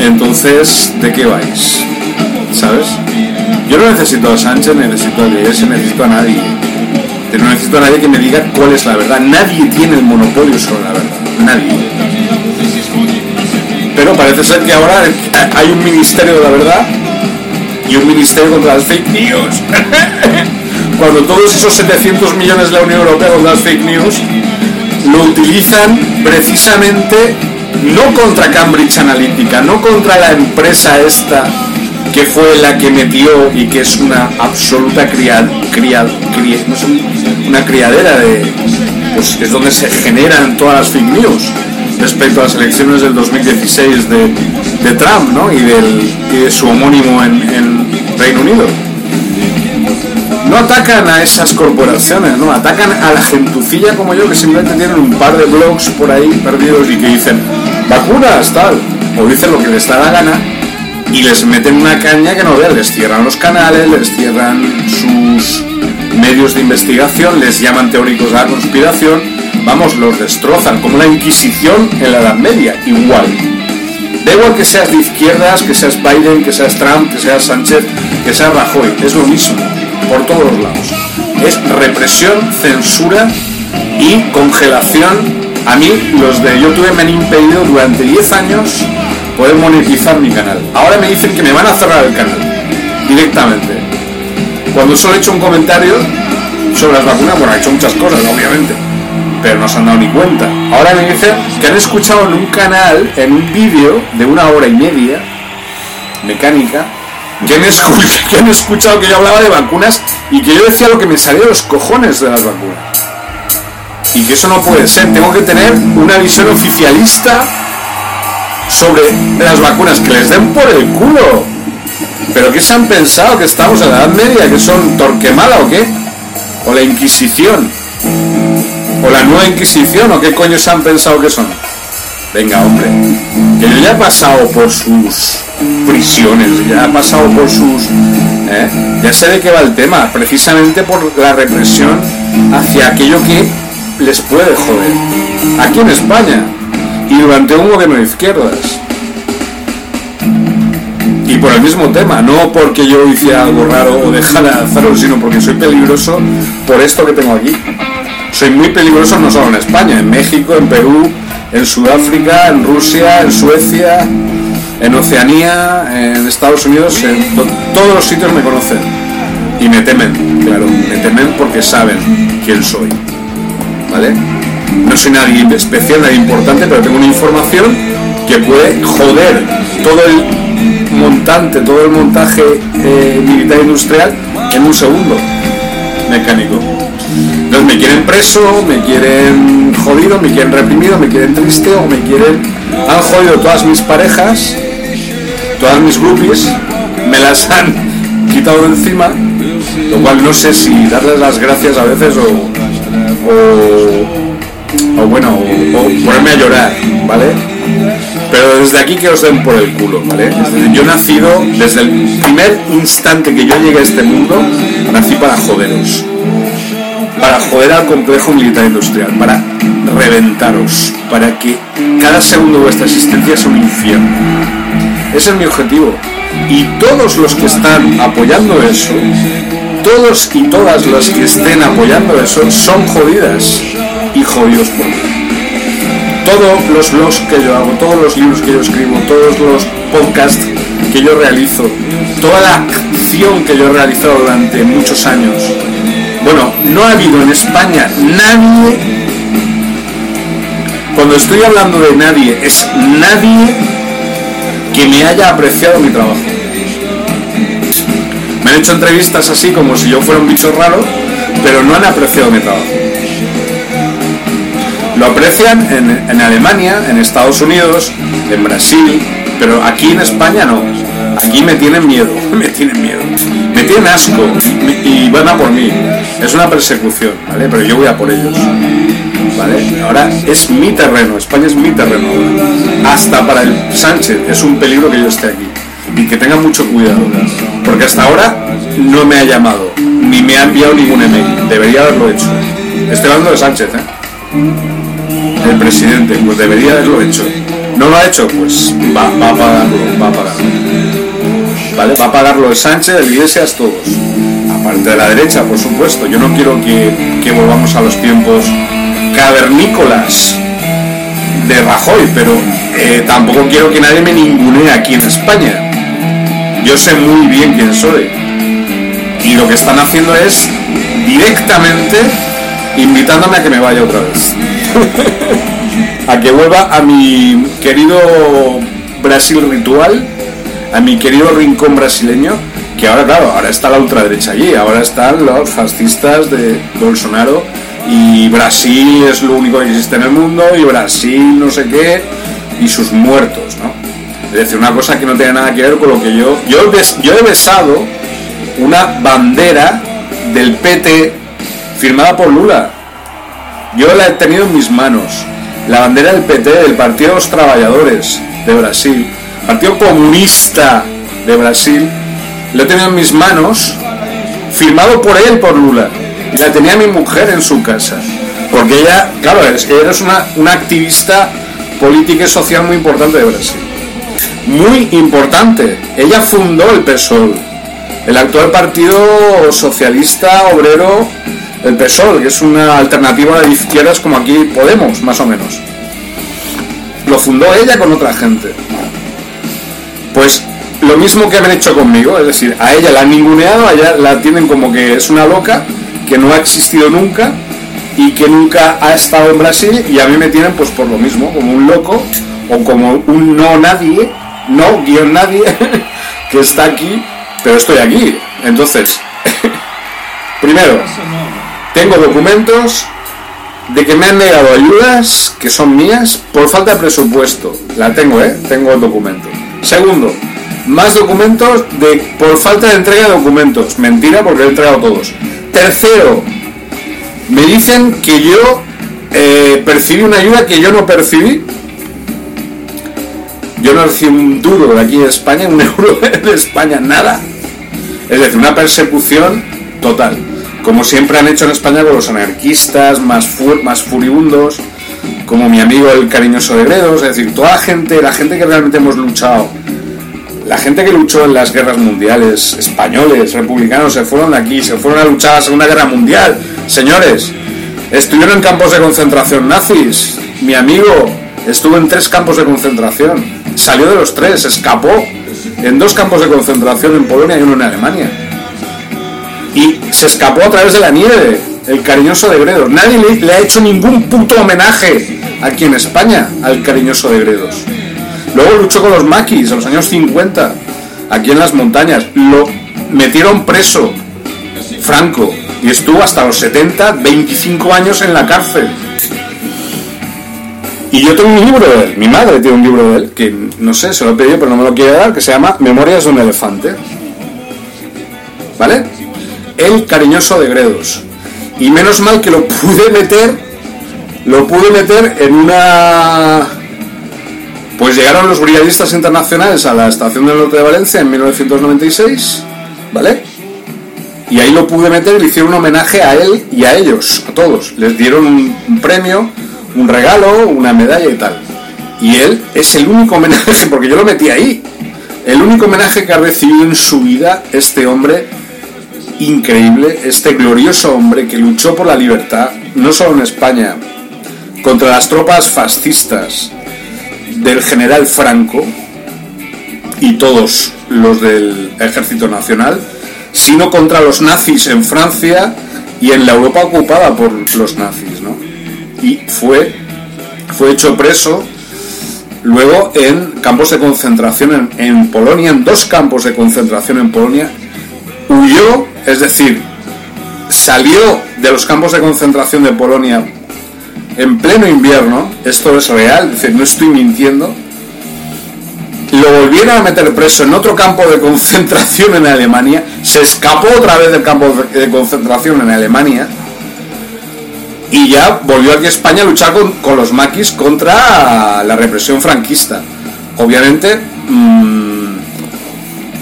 Entonces, ¿de qué vais? ¿Sabes? Yo no necesito a Sánchez, necesito a Iglesia, necesito a nadie. Pero no necesito a nadie que me diga cuál es la verdad. Nadie tiene el monopolio sobre la verdad. Nadie. Pero parece ser que ahora hay un ministerio de la verdad y un ministerio contra las fake news. Cuando todos esos 700 millones de la Unión Europea contra las fake news lo utilizan precisamente no contra Cambridge Analytica, no contra la empresa esta que fue la que metió y que es una absoluta criad, criad, cri- no sé, una criadera de pues es donde se generan todas las fake news respecto a las elecciones del 2016 de, de Trump ¿no? y, del, y de su homónimo en, en Reino Unido no atacan a esas corporaciones, no atacan a la gentucilla como yo que simplemente tienen un par de blogs por ahí perdidos y que dicen vacunas tal o dicen lo que les da la gana y les meten una caña que no vean, les cierran los canales, les cierran sus medios de investigación, les llaman teóricos a la conspiración, vamos, los destrozan como la Inquisición en la Edad Media, igual. Da igual que seas de izquierdas, que seas Biden, que seas Trump, que seas Sánchez, que seas Rajoy, es lo mismo, por todos lados. Es represión, censura y congelación. A mí los de YouTube me han impedido durante 10 años poder monetizar mi canal. Ahora me dicen que me van a cerrar el canal directamente. Cuando solo he hecho un comentario sobre las vacunas, bueno, he hecho muchas cosas, obviamente pero no se han dado ni cuenta. Ahora me dicen que han escuchado en un canal, en un vídeo de una hora y media, mecánica, que han, han escuchado que yo hablaba de vacunas y que yo decía lo que me salía de los cojones de las vacunas. Y que eso no puede ser, tengo que tener una visión oficialista sobre las vacunas, que les den por el culo. ¿Pero qué se han pensado? ¿Que estamos en la Edad Media? ¿Que son Torquemada o qué? ¿O la Inquisición? ¿O la Nueva Inquisición? ¿O qué coño se han pensado que son? Venga, hombre. Que ya he pasado por sus prisiones, ya he pasado por sus... ¿eh? Ya sé de qué va el tema, precisamente por la represión hacia aquello que les puede joder. Aquí en España y durante un gobierno de izquierdas. Y por el mismo tema, no porque yo hiciera algo raro o dejara de hacerlo, sino porque soy peligroso por esto que tengo aquí. Soy muy peligroso no solo en España, en México, en Perú, en Sudáfrica, en Rusia, en Suecia, en Oceanía, en Estados Unidos, en to- todos los sitios me conocen. Y me temen, claro, me temen porque saben quién soy. ¿Vale? No soy nadie especial, nadie importante, pero tengo una información que puede joder todo el montante, todo el montaje eh, militar industrial en un segundo mecánico. Entonces me quieren preso, me quieren jodido, me quieren reprimido, me quieren triste o me quieren... Han jodido todas mis parejas, todas mis groupies, me las han quitado de encima, lo cual no sé si darles las gracias a veces o, o, bueno, o, ponerme a llorar, ¿vale? Pero desde aquí que os den por el culo, ¿vale? Yo nacido, desde el primer instante que yo llegué a este mundo, nací para joderos. Para joder al complejo militar industrial, para reventaros, para que cada segundo de vuestra existencia sea un infierno. Ese es mi objetivo. Y todos los que están apoyando eso, todos y todas las que estén apoyando eso, son jodidas y jodidos por mí todos los blogs que yo hago, todos los libros que yo escribo, todos los podcasts que yo realizo, toda la acción que yo he realizado durante muchos años. Bueno, no ha habido en España nadie, cuando estoy hablando de nadie, es nadie que me haya apreciado mi trabajo. Me han hecho entrevistas así como si yo fuera un bicho raro, pero no han apreciado mi trabajo. Lo aprecian en, Alemania, en Estados Unidos, en Brasil, pero aquí en España no. Aquí me tienen miedo, me tienen miedo. Me tienen asco y van a por mí. Es una persecución, ¿vale? Pero yo voy a por ellos. ¿Vale? Ahora es mi terreno, España es mi terreno. Hasta para el Sánchez es un peligro que yo esté aquí. Y que tenga mucho cuidado. Porque hasta ahora no me ha llamado, ni me ha enviado ningún email. Debería haberlo hecho. Estoy hablando de Sánchez, ¿eh? el presidente, pues debería haberlo hecho. No lo ha hecho, pues va, va a pagarlo, va a pagarlo. ¿Vale? Va a pagarlo el Sánchez, el Iglesias, todos. Aparte de la derecha, por supuesto. Yo no quiero que, que volvamos a los tiempos cavernícolas de Rajoy, pero eh, tampoco quiero que nadie me ningunee aquí en España. Yo sé muy bien quién soy. Y lo que están haciendo es directamente invitándome a que me vaya otra vez. a que vuelva a mi querido Brasil ritual, a mi querido rincón brasileño, que ahora, claro, ahora está la ultraderecha allí, ahora están los fascistas de Bolsonaro y Brasil es lo único que existe en el mundo y Brasil no sé qué y sus muertos, ¿no? Es decir, una cosa que no tiene nada que ver con lo que yo... Yo, yo he besado una bandera del PT firmada por Lula. Yo la he tenido en mis manos. La bandera del PT, del Partido de los Trabajadores de Brasil, Partido Comunista de Brasil, lo he tenido en mis manos, firmado por él, por Lula. Y la tenía mi mujer en su casa. Porque ella, claro, es- ella una, una activista política y social muy importante de Brasil. Muy importante. Ella fundó el PSOL, el actual Partido Socialista Obrero el PSOL, que es una alternativa de izquierdas como aquí Podemos, más o menos. Lo fundó ella con otra gente. Pues lo mismo que han hecho conmigo, es decir, a ella la han ninguneado, a ella la tienen como que es una loca, que no ha existido nunca, y que nunca ha estado en Brasil y a mí me tienen pues por lo mismo, como un loco o como un no nadie, no guion nadie, que está aquí, pero estoy aquí. Entonces, primero, tengo documentos de que me han negado ayudas que son mías por falta de presupuesto. La tengo, ¿eh? Tengo el documento. Segundo, más documentos de por falta de entrega de documentos. Mentira porque he entregado todos. Tercero, me dicen que yo eh, percibí una ayuda que yo no percibí. Yo no recibí un duro de aquí de España, un euro de España, nada. Es decir, una persecución total. Como siempre han hecho en España con los anarquistas más, fu- más furibundos, como mi amigo el cariñoso de Gredos, es decir, toda la gente, la gente que realmente hemos luchado, la gente que luchó en las guerras mundiales, españoles, republicanos, se fueron de aquí, se fueron a luchar a la Segunda Guerra Mundial. Señores, estuvieron en campos de concentración nazis. Mi amigo estuvo en tres campos de concentración. Salió de los tres, escapó en dos campos de concentración en Polonia y uno en Alemania. Y se escapó a través de la nieve, el cariñoso de Gredos. Nadie le, ha hecho ningún puto homenaje aquí en España al cariñoso de Gredos. Luego luchó con los maquis en los años 50, aquí en las montañas. Lo metieron preso, Franco, y estuvo hasta los 70, 25 años en la cárcel. Y yo tengo un libro de él, mi madre tiene un libro de él, que no sé, se lo he pedido pero no me lo quiere dar, que se llama Memorias de un elefante. ¿Vale? El cariñoso de Gredos. Y menos mal que lo pude meter, lo pude meter en una pues llegaron los brigadistas internacionales a la estación del norte de Valencia en 1996, ¿vale? Y ahí lo pude meter y le hicieron un homenaje a él y a ellos, a todos. Les dieron un, un premio, un regalo, una medalla y tal. Y él es el único homenaje, porque yo lo metí ahí, el único homenaje que ha recibido en su vida este hombre increíble, este glorioso hombre que luchó por la libertad, no solo en España, contra las tropas fascistas, del general Franco y todos los del Ejército Nacional, sino contra los nazis en Francia y en la Europa ocupada por los nazis, ¿no? Y fue, fue hecho preso luego en campos de concentración en, en Polonia, en dos campos de concentración en Polonia, huyó, es decir, salió de los campos de concentración de Polonia en pleno invierno, esto es real, no estoy mintiendo, lo volvieron a meter preso en otro campo de concentración en Alemania, se escapó otra vez del campo de concentración en Alemania y ya volvió aquí a España a luchar con, los maquis contra la represión franquista. Obviamente, mmm,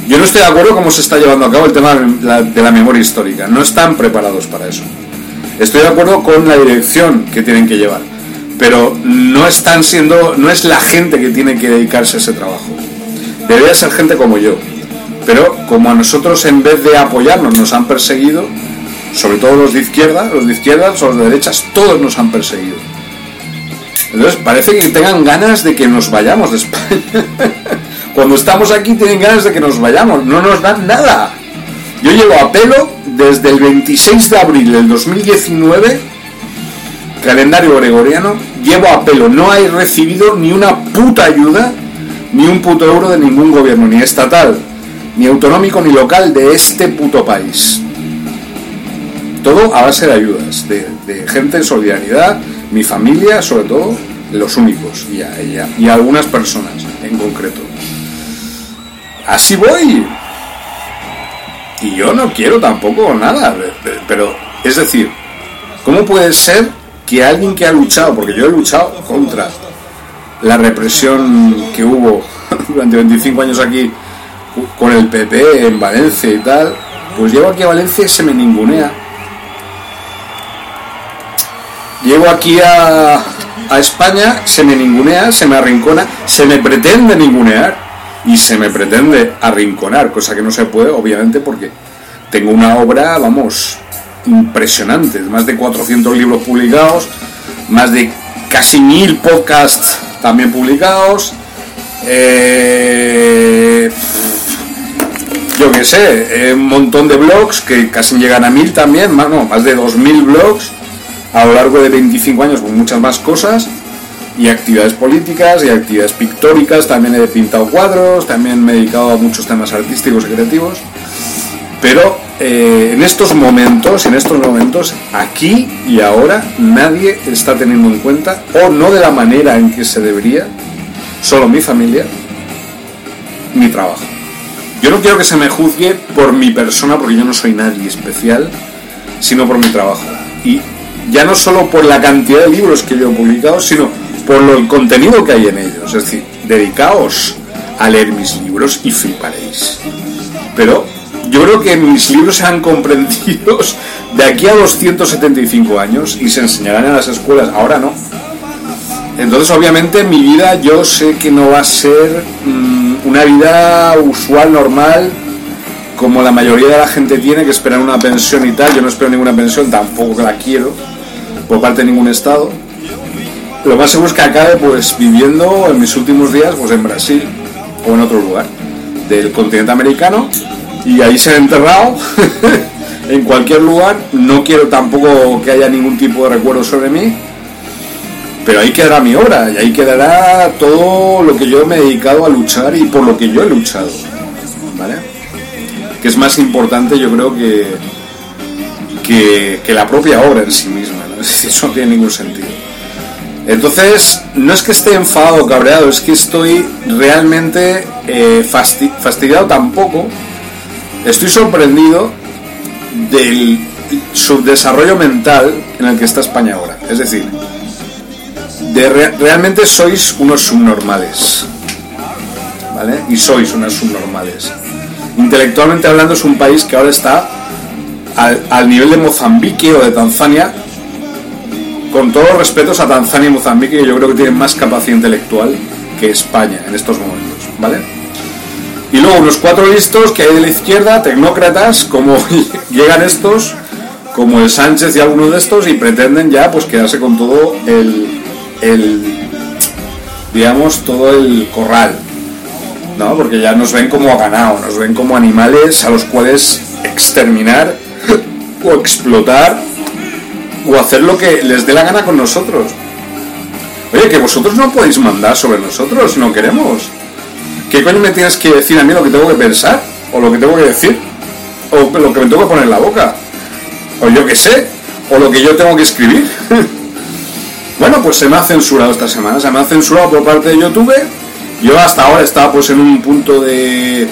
yo no estoy de acuerdo cómo se está llevando a cabo el tema de la memoria histórica, no están preparados para eso. Estoy de acuerdo con la dirección que tienen que llevar, pero no están siendo, no es la gente que tiene que dedicarse a ese trabajo. Debería ser gente como yo. Pero como a nosotros en vez de apoyarnos nos han perseguido, sobre todo los de izquierda, los de izquierda, los de derechas, todos nos han perseguido. Entonces parece que tengan ganas de que nos vayamos de España. Cuando estamos aquí tienen ganas de que nos vayamos, no nos dan nada. Yo llevo a pelo desde el 26 de abril del 2019, calendario gregoriano, llevo a pelo, no he recibido ni una puta ayuda, ni un puto euro de ningún gobierno, ni estatal, ni autonómico, ni local de este puto país. Todo a base de ayudas, de, gente en solidaridad, mi familia sobre todo, los únicos, y, a, y, a, y a algunas personas en concreto. Así voy. Y yo no quiero tampoco nada, pero es decir, ¿cómo puede ser que alguien que ha luchado, porque yo he luchado contra la represión que hubo durante 25 años aquí con el PP en Valencia y tal, pues llego aquí a Valencia y se me ningunea. Llego aquí a, a España, se me ningunea, se me arrincona, se me pretende ningunear y se me pretende arrinconar, cosa que no se puede, obviamente, porque tengo una obra, vamos, impresionante, más de 400 libros publicados, más de casi mil podcasts también publicados, eh, yo qué sé, eh, un montón de blogs que casi llegan a mil también, más, no, más de 2.000 blogs, a lo largo de 25 años con muchas más cosas y actividades políticas y actividades pictóricas, también he pintado cuadros, también me he dedicado a muchos temas artísticos y creativos. Pero eh, en estos momentos, en estos momentos, aquí y ahora, nadie está teniendo en cuenta, o no de la manera en que se debería, solo mi familia, mi trabajo. Yo no quiero que se me juzgue por mi persona, porque yo no soy nadie especial, sino por mi trabajo. Y ya no solo por la cantidad de libros que yo he publicado, sino por lo, el contenido que hay en ellos. Es decir, dedicaos a leer mis libros y fliparéis. Pero yo creo que mis libros serán comprendidos de aquí a 275 años y se enseñarán en las escuelas. Ahora no. Entonces, obviamente, mi vida yo sé que no va a ser mm, una vida usual, normal, como la mayoría de la gente tiene, que esperar una pensión y tal. Yo no espero ninguna pensión, tampoco la quiero, por parte de ningún estado. Lo más seguro es que acabe pues viviendo en mis últimos días pues en Brasil o en otro lugar del continente americano y ahí ser enterrado en cualquier lugar. No quiero tampoco que haya ningún tipo de recuerdo sobre mí, pero ahí quedará mi obra y ahí quedará todo lo que yo me he dedicado a luchar y por lo que yo he luchado, ¿vale? Que es más importante, yo creo que, que la propia obra en sí misma, eso no tiene ningún sentido. Entonces, no es que esté enfadado o cabreado, es que estoy realmente eh, fasti- fastidiado tampoco. Estoy sorprendido del subdesarrollo mental en el que está España ahora. Es decir, de re- realmente sois unos subnormales. ¿Vale? Y sois unos subnormales. Intelectualmente hablando, es un país que ahora está al nivel de Mozambique o de Tanzania, con todos los respetos a Tanzania y Mozambique, que yo creo que tienen más capacidad intelectual que España en estos momentos, ¿vale? Y luego unos cuatro listos que hay de la izquierda, tecnócratas, como llegan estos, como el Sánchez y algunos de estos, y pretenden ya pues quedarse con todo el, el digamos, todo el corral, ¿no? Porque ya nos ven como a ganado, nos ven como animales a los cuales exterminar o explotar o hacer lo que les dé la gana con nosotros. Oye, que vosotros no podéis mandar sobre nosotros no queremos. ¿Qué coño me tienes que decir a mí lo que tengo que pensar? ¿O lo que tengo que decir? ¿O lo que me tengo que poner en la boca? ¿O yo qué sé? ¿O lo que yo tengo que escribir? bueno, pues se me ha censurado esta semana. Se me ha censurado por parte de YouTube. Yo hasta ahora estaba pues en un punto de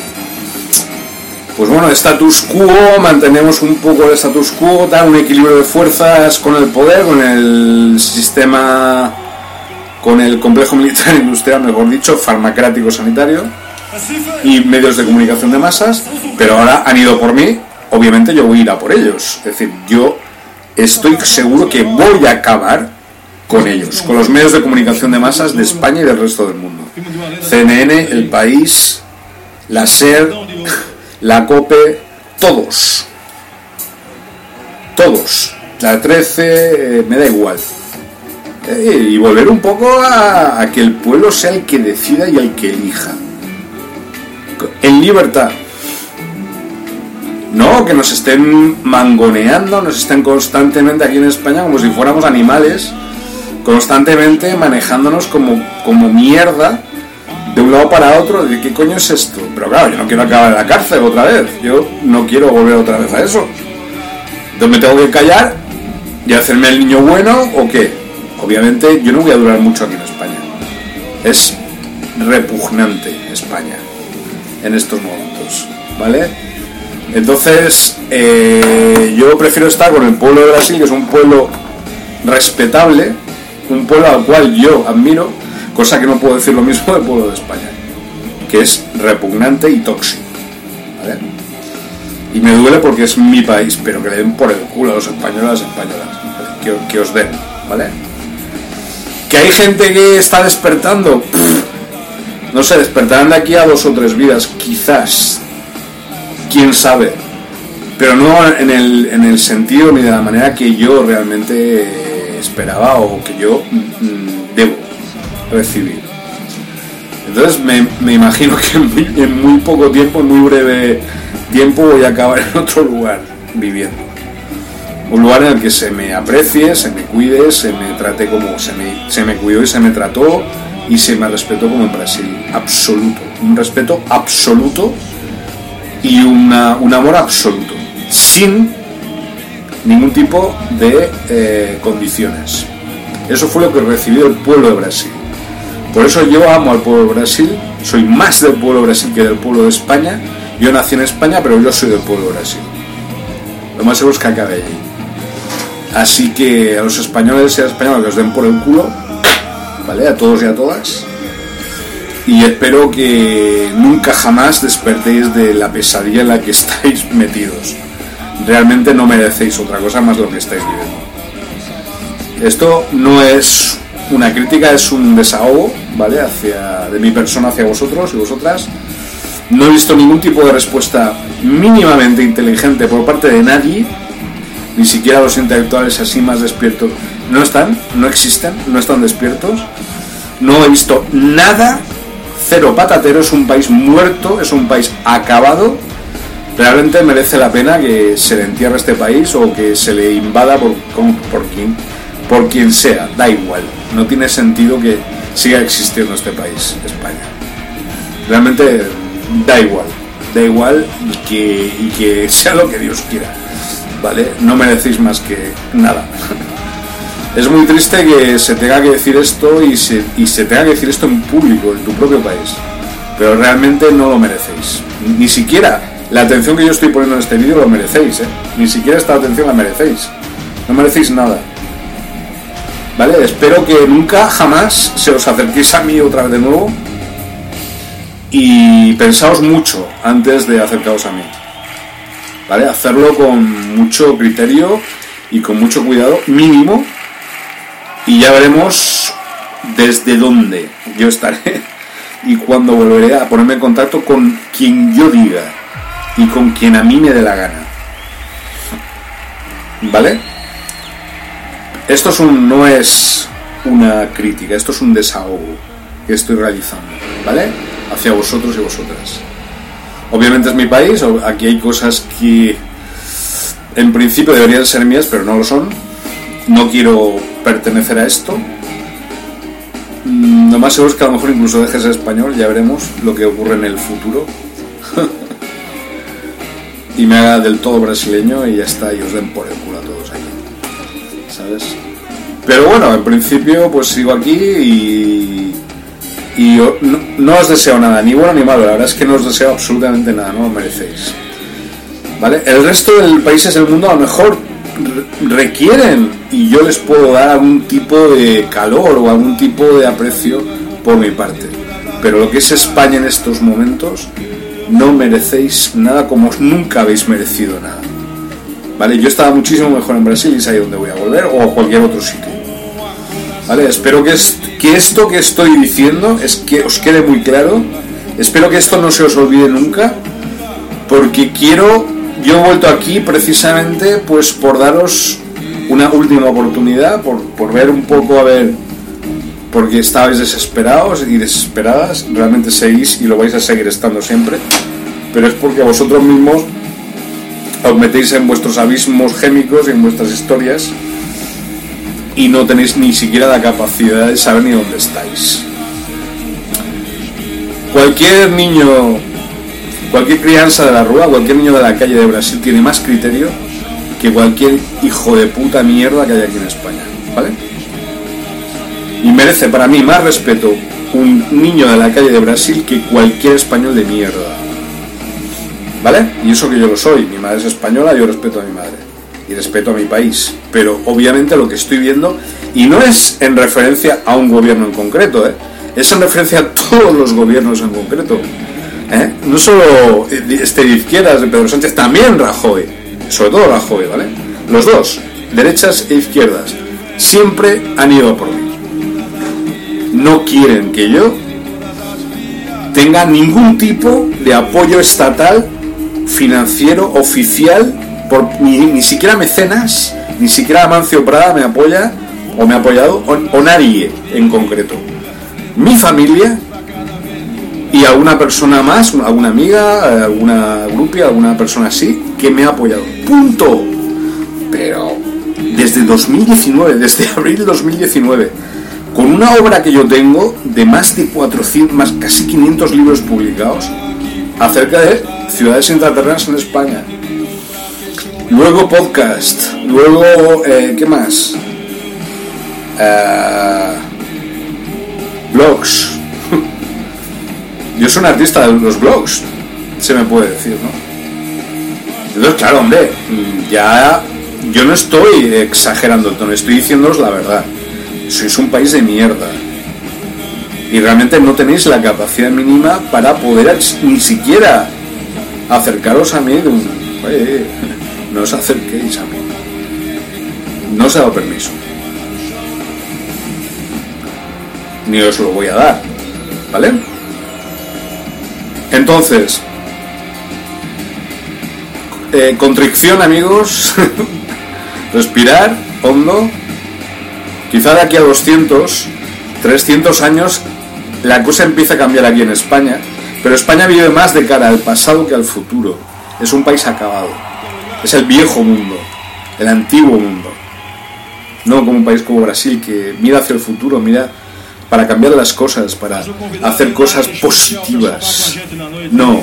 pues bueno, status quo, mantenemos un poco el status quo, tal, un equilibrio de fuerzas con el poder, con el sistema, con el complejo militar industrial, mejor dicho, farmacrático sanitario y medios de comunicación de masas, pero ahora han ido por mí, obviamente yo voy a ir a por ellos. Es decir, yo estoy seguro que voy a acabar con ellos, con los medios de comunicación de masas de España y del resto del mundo. CNN, El País, la SER, la COPE, todos. Todos. La 13, eh, me da igual. Eh, y volver un poco a, a que el pueblo sea el que decida y el que elija. En libertad. No, que nos estén mangoneando, nos estén constantemente aquí en España como si fuéramos animales, constantemente manejándonos como, como mierda de un lado para otro, de qué coño es esto. Pero claro, yo no quiero acabar en la cárcel otra vez, yo no quiero volver otra vez a eso. Entonces me tengo que callar y hacerme el niño bueno o qué. Obviamente yo no voy a durar mucho aquí en España. Es repugnante España en estos momentos, ¿vale? Entonces eh, yo prefiero estar con el pueblo de Brasil, que es un pueblo respetable, un pueblo al cual yo admiro, cosa que no puedo decir lo mismo del pueblo de España, que es repugnante y tóxico. ¿vale? Y me duele porque es mi país, pero que le den por el culo a los españoles, a las españolas, que, os den, ¿vale? Que hay gente que está despertando, no sé, despertarán de aquí a dos o tres vidas, quizás, quién sabe, pero no en el, en el sentido ni de la manera que yo realmente esperaba o que yo mm, debo recibir. Entonces me, me imagino que en muy, poco tiempo, en muy breve tiempo, voy a acabar en otro lugar viviendo. un lugar en el que se me aprecie, se me cuide, se me trate como se me, se me cuidó y se me trató y se me respetó como en Brasil. Absoluto. Un respeto absoluto y una- un amor absoluto. Sin ningún tipo de eh, condiciones. Eso fue lo que recibió el pueblo de Brasil. Por eso yo amo al pueblo de Brasil, soy más del pueblo de Brasil que del pueblo de España. Yo nací en España, pero yo soy del pueblo de Brasil. Lo más seguro es que acabe allí. Así que a los españoles y a las españolas que os den por el culo, ¿vale? A todos y a todas. Y espero que nunca jamás despertéis de la pesadilla en la que estáis metidos. Realmente no merecéis otra cosa más lo que estáis viviendo. Esto no es una crítica, es un desahogo, ¿vale? Hacia, de mi persona hacia vosotros y vosotras. No he visto ningún tipo de respuesta mínimamente inteligente por parte de nadie, ni siquiera los intelectuales así más despiertos. No están, no existen, no están despiertos. No he visto nada, cero patatero, es un país muerto, es un país acabado. Realmente merece la pena que se le entierre este país o que se le invada por, con- por, quien, por quien sea, da igual. No tiene sentido que siga existiendo este país, España. Realmente da igual, da igual y que, sea lo que Dios quiera, ¿vale? No merecéis más que nada. Es muy triste que se tenga que decir esto y se, y se tenga que decir esto en público, en tu propio país. Pero realmente no lo merecéis. Ni siquiera la atención que yo estoy poniendo en este vídeo lo merecéis, ¿eh? Ni siquiera esta atención la merecéis. No merecéis nada. ¿Vale? Espero que nunca, jamás se os acerquéis a mí otra vez de nuevo. Y pensaos mucho antes de acercaros a mí. ¿Vale? Hacerlo con mucho criterio y con mucho cuidado mínimo. Y ya veremos desde dónde yo estaré y cuándo volveré a ponerme en contacto con quien yo diga y con quien a mí me dé la gana. ¿Vale? Esto es un, no es una crítica, esto es un desahogo que estoy realizando, ¿vale? Hacia vosotros y vosotras. Obviamente es mi país, aquí hay cosas que en principio deberían ser mías, pero no lo son. No quiero pertenecer a esto. Mm, Lo más seguro es que a lo mejor incluso deje de ser español, ya veremos lo que ocurre en el futuro. y me haga del todo brasileño y ya está, y os den por el culo a todos aquí. ¿Sabes? Pero bueno, en principio pues sigo aquí y, no, no os deseo nada, ni bueno ni malo, la verdad es que no os deseo absolutamente nada, no lo merecéis. ¿Vale? El resto de países del mundo a lo mejor re- requieren y yo les puedo dar algún tipo de calor o algún tipo de aprecio por mi parte. Pero lo que es España en estos momentos, no merecéis nada como nunca habéis merecido nada. ¿Vale? Yo estaba muchísimo mejor en Brasil y es ahí donde voy a volver o a cualquier otro sitio. ¿Vale? Espero que, es- que esto que estoy diciendo es que os quede muy claro. Espero que esto no se os olvide nunca. Porque quiero, yo he vuelto aquí precisamente pues por daros una última oportunidad, por, por ver un poco a ver, porque estabais desesperados y desesperadas, realmente seguís y lo vais a seguir estando siempre, pero es porque vosotros mismos os metéis en vuestros abismos gémicos en vuestras historias y no tenéis ni siquiera la capacidad de saber ni dónde estáis. Cualquier niño, cualquier crianza de la rúa, cualquier niño de la calle de Brasil tiene más criterio que cualquier hijo de puta mierda que hay aquí en España, ¿vale? Y merece para mí más respeto un niño de la calle de Brasil que cualquier español de mierda. ¿Vale? Y eso que yo lo soy, mi madre es española, yo respeto a mi madre y respeto a mi país. Pero obviamente lo que estoy viendo, y no es en referencia a un gobierno en concreto, ¿eh? es en referencia a todos los gobiernos en concreto. ¿eh? No solo este de izquierdas de Pedro Sánchez, también Rajoy, sobre todo Rajoy, ¿vale? Los dos, derechas e izquierdas, siempre han ido por mí. No quieren que yo tenga ningún tipo de apoyo estatal, financiero, oficial, por, ni, ni siquiera mecenas, ni siquiera Amancio Prada me apoya o me ha apoyado, o, o nadie en concreto. Mi familia y alguna persona más, alguna amiga, alguna grupia, alguna persona así, que me ha apoyado. Punto. pero desde 2019, desde abril de 2019, con una obra que yo tengo de más de 400, más casi 500 libros publicados acerca de ciudades intraterrenas en España. Luego podcast, luego, eh, ¿qué más? Eh, blogs. Yo soy un artista de los blogs, se me puede decir, ¿no? Entonces, claro, hombre, ya yo no estoy exagerando el tono, estoy diciéndoos la verdad. Sois un país de mierda. Y realmente no tenéis la capacidad mínima para poder ni siquiera acercaros a mí de un... Oye, no os acerquéis a mí. No os he dado permiso. Ni os lo voy a dar. ¿Vale? Entonces, eh, contrición amigos, respirar hondo, quizá de aquí a 200, 300 años la cosa empieza a cambiar aquí en España, pero España vive más de cara al pasado que al futuro. Es un país acabado. Es el viejo mundo, el antiguo mundo. No como un país como Brasil que mira hacia el futuro, mira para cambiar las cosas, para hacer cosas positivas. No.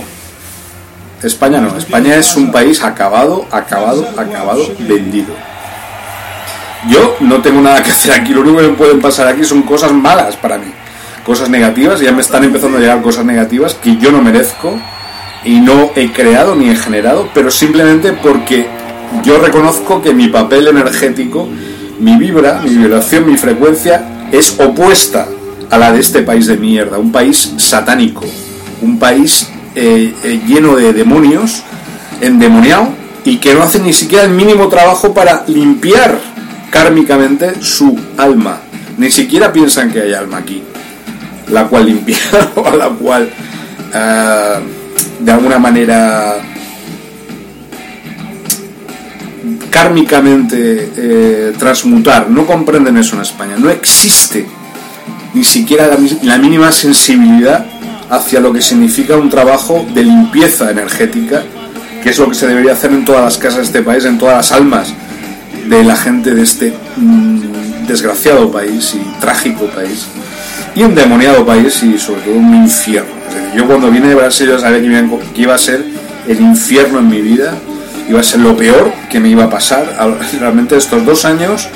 España no. España es un país acabado, acabado, acabado, vendido. Yo no tengo nada que hacer aquí. Lo único que pueden pasar aquí son cosas malas para mí. Cosas negativas. Ya me están empezando a llegar cosas negativas que yo no merezco y no he creado ni he generado, pero simplemente porque yo reconozco que mi papel energético, mi vibra, mi vibración, mi frecuencia es opuesta a la de este país de mierda, un país satánico, un país eh, eh, lleno de demonios, endemoniado, y que no hace ni siquiera el mínimo trabajo para limpiar kármicamente su alma. Ni siquiera piensan que hay alma aquí, la cual limpiar o a la cual eh, de alguna manera kármicamente eh, transmutar. No comprenden eso en España. No existe ni siquiera la, la, mínima sensibilidad hacia lo que significa un trabajo de limpieza energética, que es lo que se debería hacer en todas las casas de este país, en todas las almas de la gente de este mm, desgraciado país y trágico país, y un demoniado país y sobre todo un infierno. Yo cuando vine de Brasil yo sabía que iba a ser el infierno en mi vida, iba a ser lo peor que me iba a pasar. Realmente estos dos años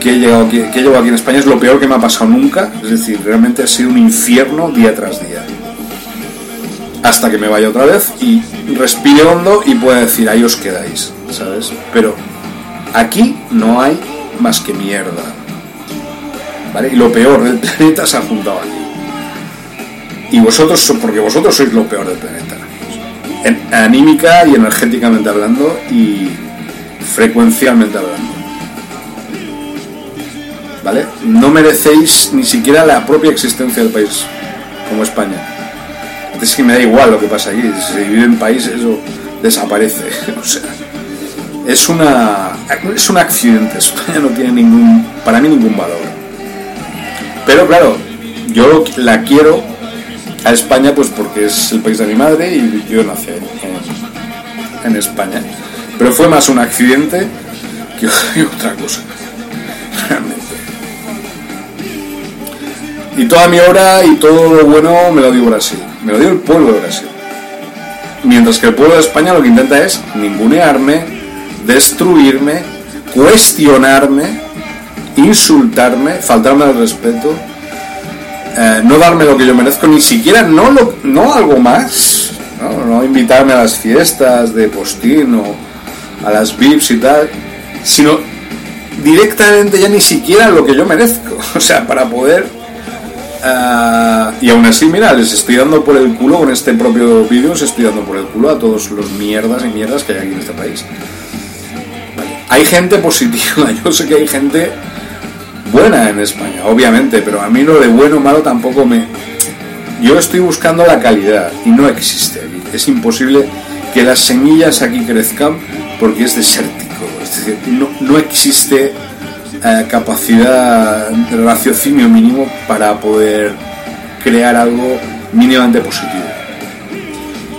que he, llegado aquí, que llevo aquí en España es lo peor que me ha pasado nunca. Es decir, realmente ha sido un infierno día tras día. Hasta que me vaya otra vez y respire hondo y pueda decir, ahí os quedáis, ¿sabes? Pero aquí no hay más que mierda. Y lo peor del planeta se ha juntado aquí. Y vosotros, porque vosotros sois lo peor del planeta. En, anímica y energéticamente hablando y frecuencialmente hablando. ¿vale? No merecéis ni siquiera la propia existencia del país como España. Es que me da igual lo que pasa aquí, si divide en países o desaparece. o sea, es una es un accidente. España no tiene ningún, para mí ningún valor. Pero claro, yo la quiero a España pues porque es el país de mi madre y yo nací en, en España. Pero fue más un accidente que otra cosa. Realmente. Y toda mi obra y todo lo bueno me lo dio Brasil, me lo dio el pueblo de Brasil. Mientras que el pueblo de España lo que intenta es ningunearme, destruirme, cuestionarme, insultarme, faltarme al respeto, eh, no darme lo que yo merezco, ni siquiera no, lo, no algo más, ¿no? no invitarme a las fiestas de postín o a las VIPs y tal, sino directamente ya ni siquiera lo que yo merezco, o sea, para poder Uh, y aún así, mira, les estoy dando por el culo con este propio vídeo, les estoy dando por el culo a todos los mierdas y mierdas que hay aquí en este país. Hay gente positiva, yo sé que hay gente buena en España, obviamente, pero a mí lo de bueno o malo tampoco me... Yo estoy buscando la calidad y no existe. Es imposible que las semillas aquí crezcan porque es desértico. Es decir, no, existe eh, capacidad de raciocinio mínimo para poder crear algo mínimamente positivo.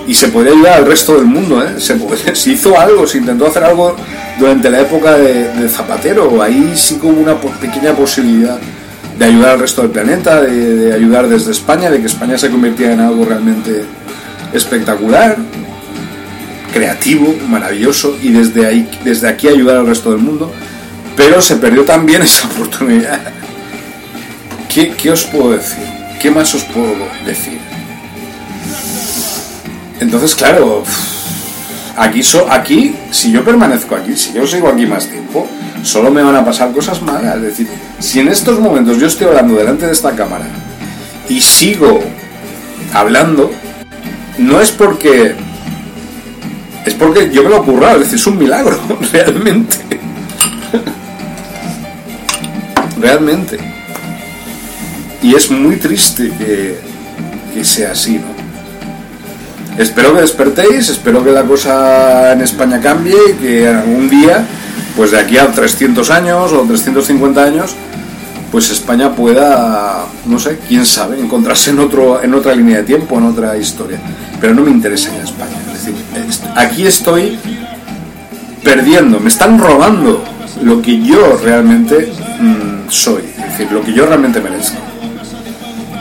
Y se podía ayudar al resto del mundo, ¿eh? Se, hizo algo, se intentó hacer algo durante la época de, Zapatero. Ahí sí que hubo una pequeña posibilidad de ayudar al resto del planeta, de, de ayudar desde España, de que España se convirtiera en algo realmente espectacular, creativo, maravilloso, y desde ahí, desde aquí ayudar al resto del mundo. Pero se perdió también esa oportunidad. ¿Qué, qué os puedo decir? ¿Qué más os puedo decir? Entonces, claro, aquí, so, aquí, si yo permanezco aquí, si yo sigo aquí más tiempo, solo me van a pasar cosas malas. Es decir, si en estos momentos yo estoy hablando delante de esta cámara y sigo hablando, no es porque. Es porque yo me lo he currado, es decir, es un milagro, realmente. realmente. Y es muy triste que, que sea así, ¿no? Espero que despertéis, espero que la cosa en España cambie y que algún día, pues de aquí a 300 años o 350 años, pues España pueda, no sé, quién sabe, encontrarse en, otro, en otra línea de tiempo, en otra historia. Pero no me interesa ya España. Es decir, aquí estoy perdiendo, me están robando lo que yo realmente mm, soy, es decir, lo que yo realmente merezco.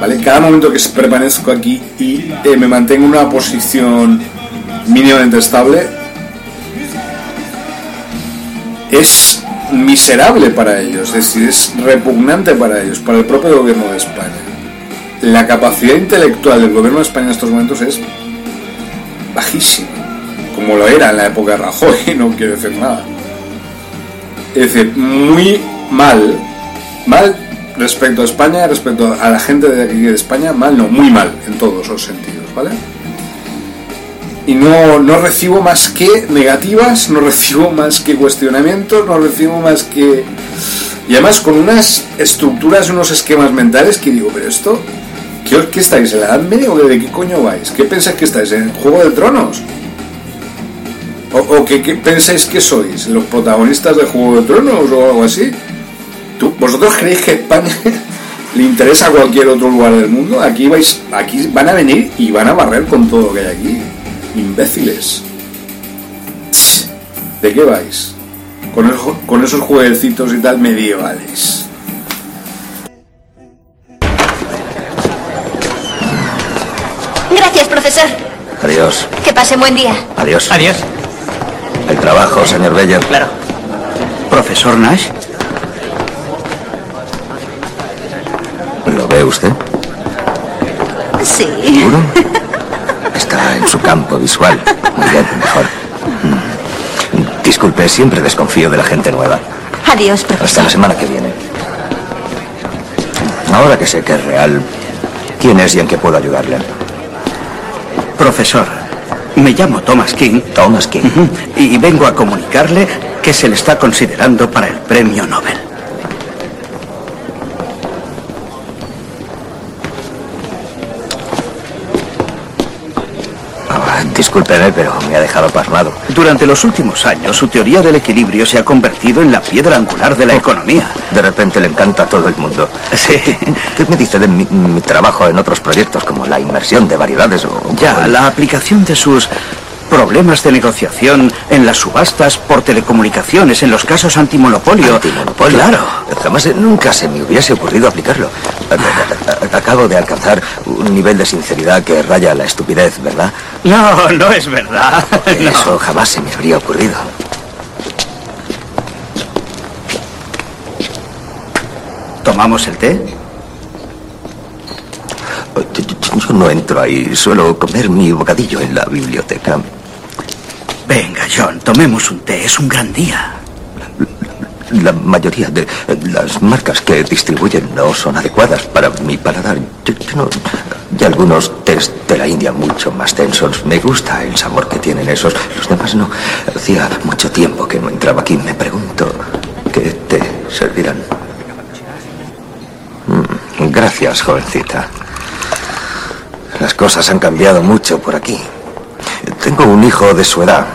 ¿Vale? Cada momento que permanezco aquí y eh, me mantengo en una posición mínimamente estable es miserable para ellos, es decir, es repugnante para ellos, para el propio gobierno de España. La capacidad intelectual del gobierno de España en estos momentos es bajísima, como lo era en la época de Rajoy, no quiero decir nada. Es decir, muy mal, mal respecto a España, respecto a la gente de aquí de España, mal, no, muy mal en todos los sentidos, ¿vale? Y no, no recibo más que negativas, no recibo más que cuestionamientos, no recibo más que... Y además con unas estructuras, unos esquemas mentales que digo, pero esto, ¿qué, qué estáis? ¿En la Edad Media o de qué coño vais? ¿Qué pensáis que estáis? ¿En Juego de Tronos? ¿O, o qué, qué pensáis que sois? ¿Los protagonistas de Juego de Tronos o algo así? ¿Tú- ¿Vosotros creéis que España le interesa a cualquier otro lugar del mundo? Aquí vais, aquí van a venir y van a barrer con todo lo que hay aquí. Imbéciles. ¿De qué vais? Con, el jo- con esos jueguecitos y tal medievales. Gracias, profesor. Adiós. Que pase buen día. Adiós. Adiós. El trabajo, señor Beller. Claro. Profesor Nash. Ve usted? Sí. ¿Seguro? Está en su campo visual. Muy bien, mejor. Mm. Disculpe, siempre desconfío de la gente nueva. Adiós, Hasta profesor. la semana que viene. Ahora que sé que es real, ¿quién es y en qué puedo ayudarle? Profesor, me llamo Thomas King Thomas King. y vengo a comunicarle que se le está considerando para el premio Nobel. Discúlpeme, pero me ha dejado pasmado. Durante los últimos años, su teoría del equilibrio se ha convertido en la piedra angular de la economía. De repente le encanta a todo el mundo. Sí. ¿Qué me dice de mi, mi trabajo en otros proyectos como la inmersión de variedades o... Ya, la aplicación de sus problemas de negociación en las subastas por telecomunicaciones, en los casos antimonopolio. Antimonopolio. Claro. Jamás, nunca se me hubiese ocurrido aplicarlo. Acabo de alcanzar un nivel de sinceridad que raya la estupidez, ¿verdad? No, no es verdad. No. Eso jamás se me habría ocurrido. ¿Tomamos el té? Yo no entro ahí, suelo comer mi bocadillo en la biblioteca. Venga, John, tomemos un té. Es un gran día. La mayoría de las marcas que distribuyen no son adecuadas para mi paladar. Yo- no- y algunos tés de la India mucho más densos. Me gusta el sabor que tienen esos. Los demás no. Hacía mucho tiempo que no entraba aquí. Me pregunto qué té servirán. Mm, Gracias, jovencita. Las cosas han cambiado mucho por aquí. Tengo un hijo de su edad.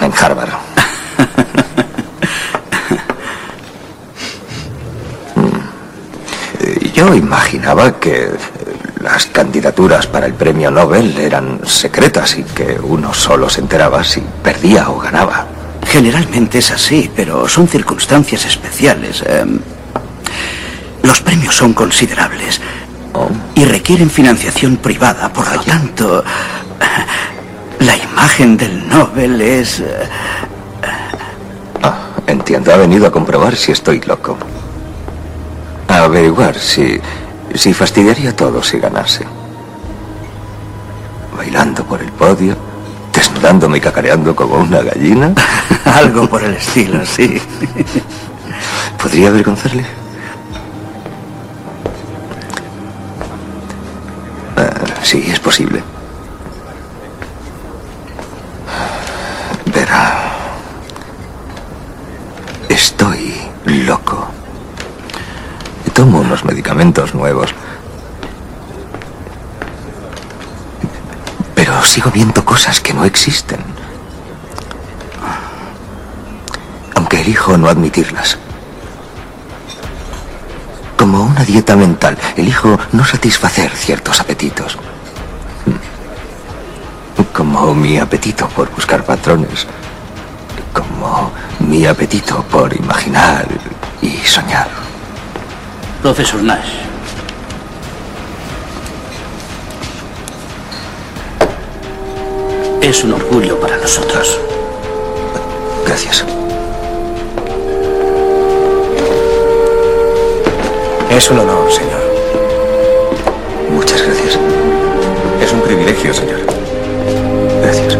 En Harvard. Mm. Eh, Yo imaginaba que eh, las candidaturas para el premio Nobel eran secretas y que uno solo se enteraba si perdía o ganaba. Generalmente es así, pero son circunstancias especiales. Em, los premios son considerables y requieren financiación privada. Por lo tanto, la imagen del Nobel es... eh, Ah, entiendo, ha venido a comprobar si estoy loco. A averiguar si, si fastidiaría todo si ganase. Bailando por el podio, desnudándome y cacareando como una gallina. Algo por el estilo, sí. ¿Podría avergonzarle? Ah, sí, es posible. Verá. Estoy loco. Tomo unos medicamentos nuevos. Pero sigo viendo cosas que no existen. Aunque elijo no admitirlas. Como una dieta mental, elijo no satisfacer ciertos apetitos. Como mi apetito por buscar patrones. Como mi apetito por imaginar y soñar. Profesor Nash. Es un orgullo para nosotros. Gracias. Es un honor, señor. Muchas gracias. Es un privilegio, señor. Gracias.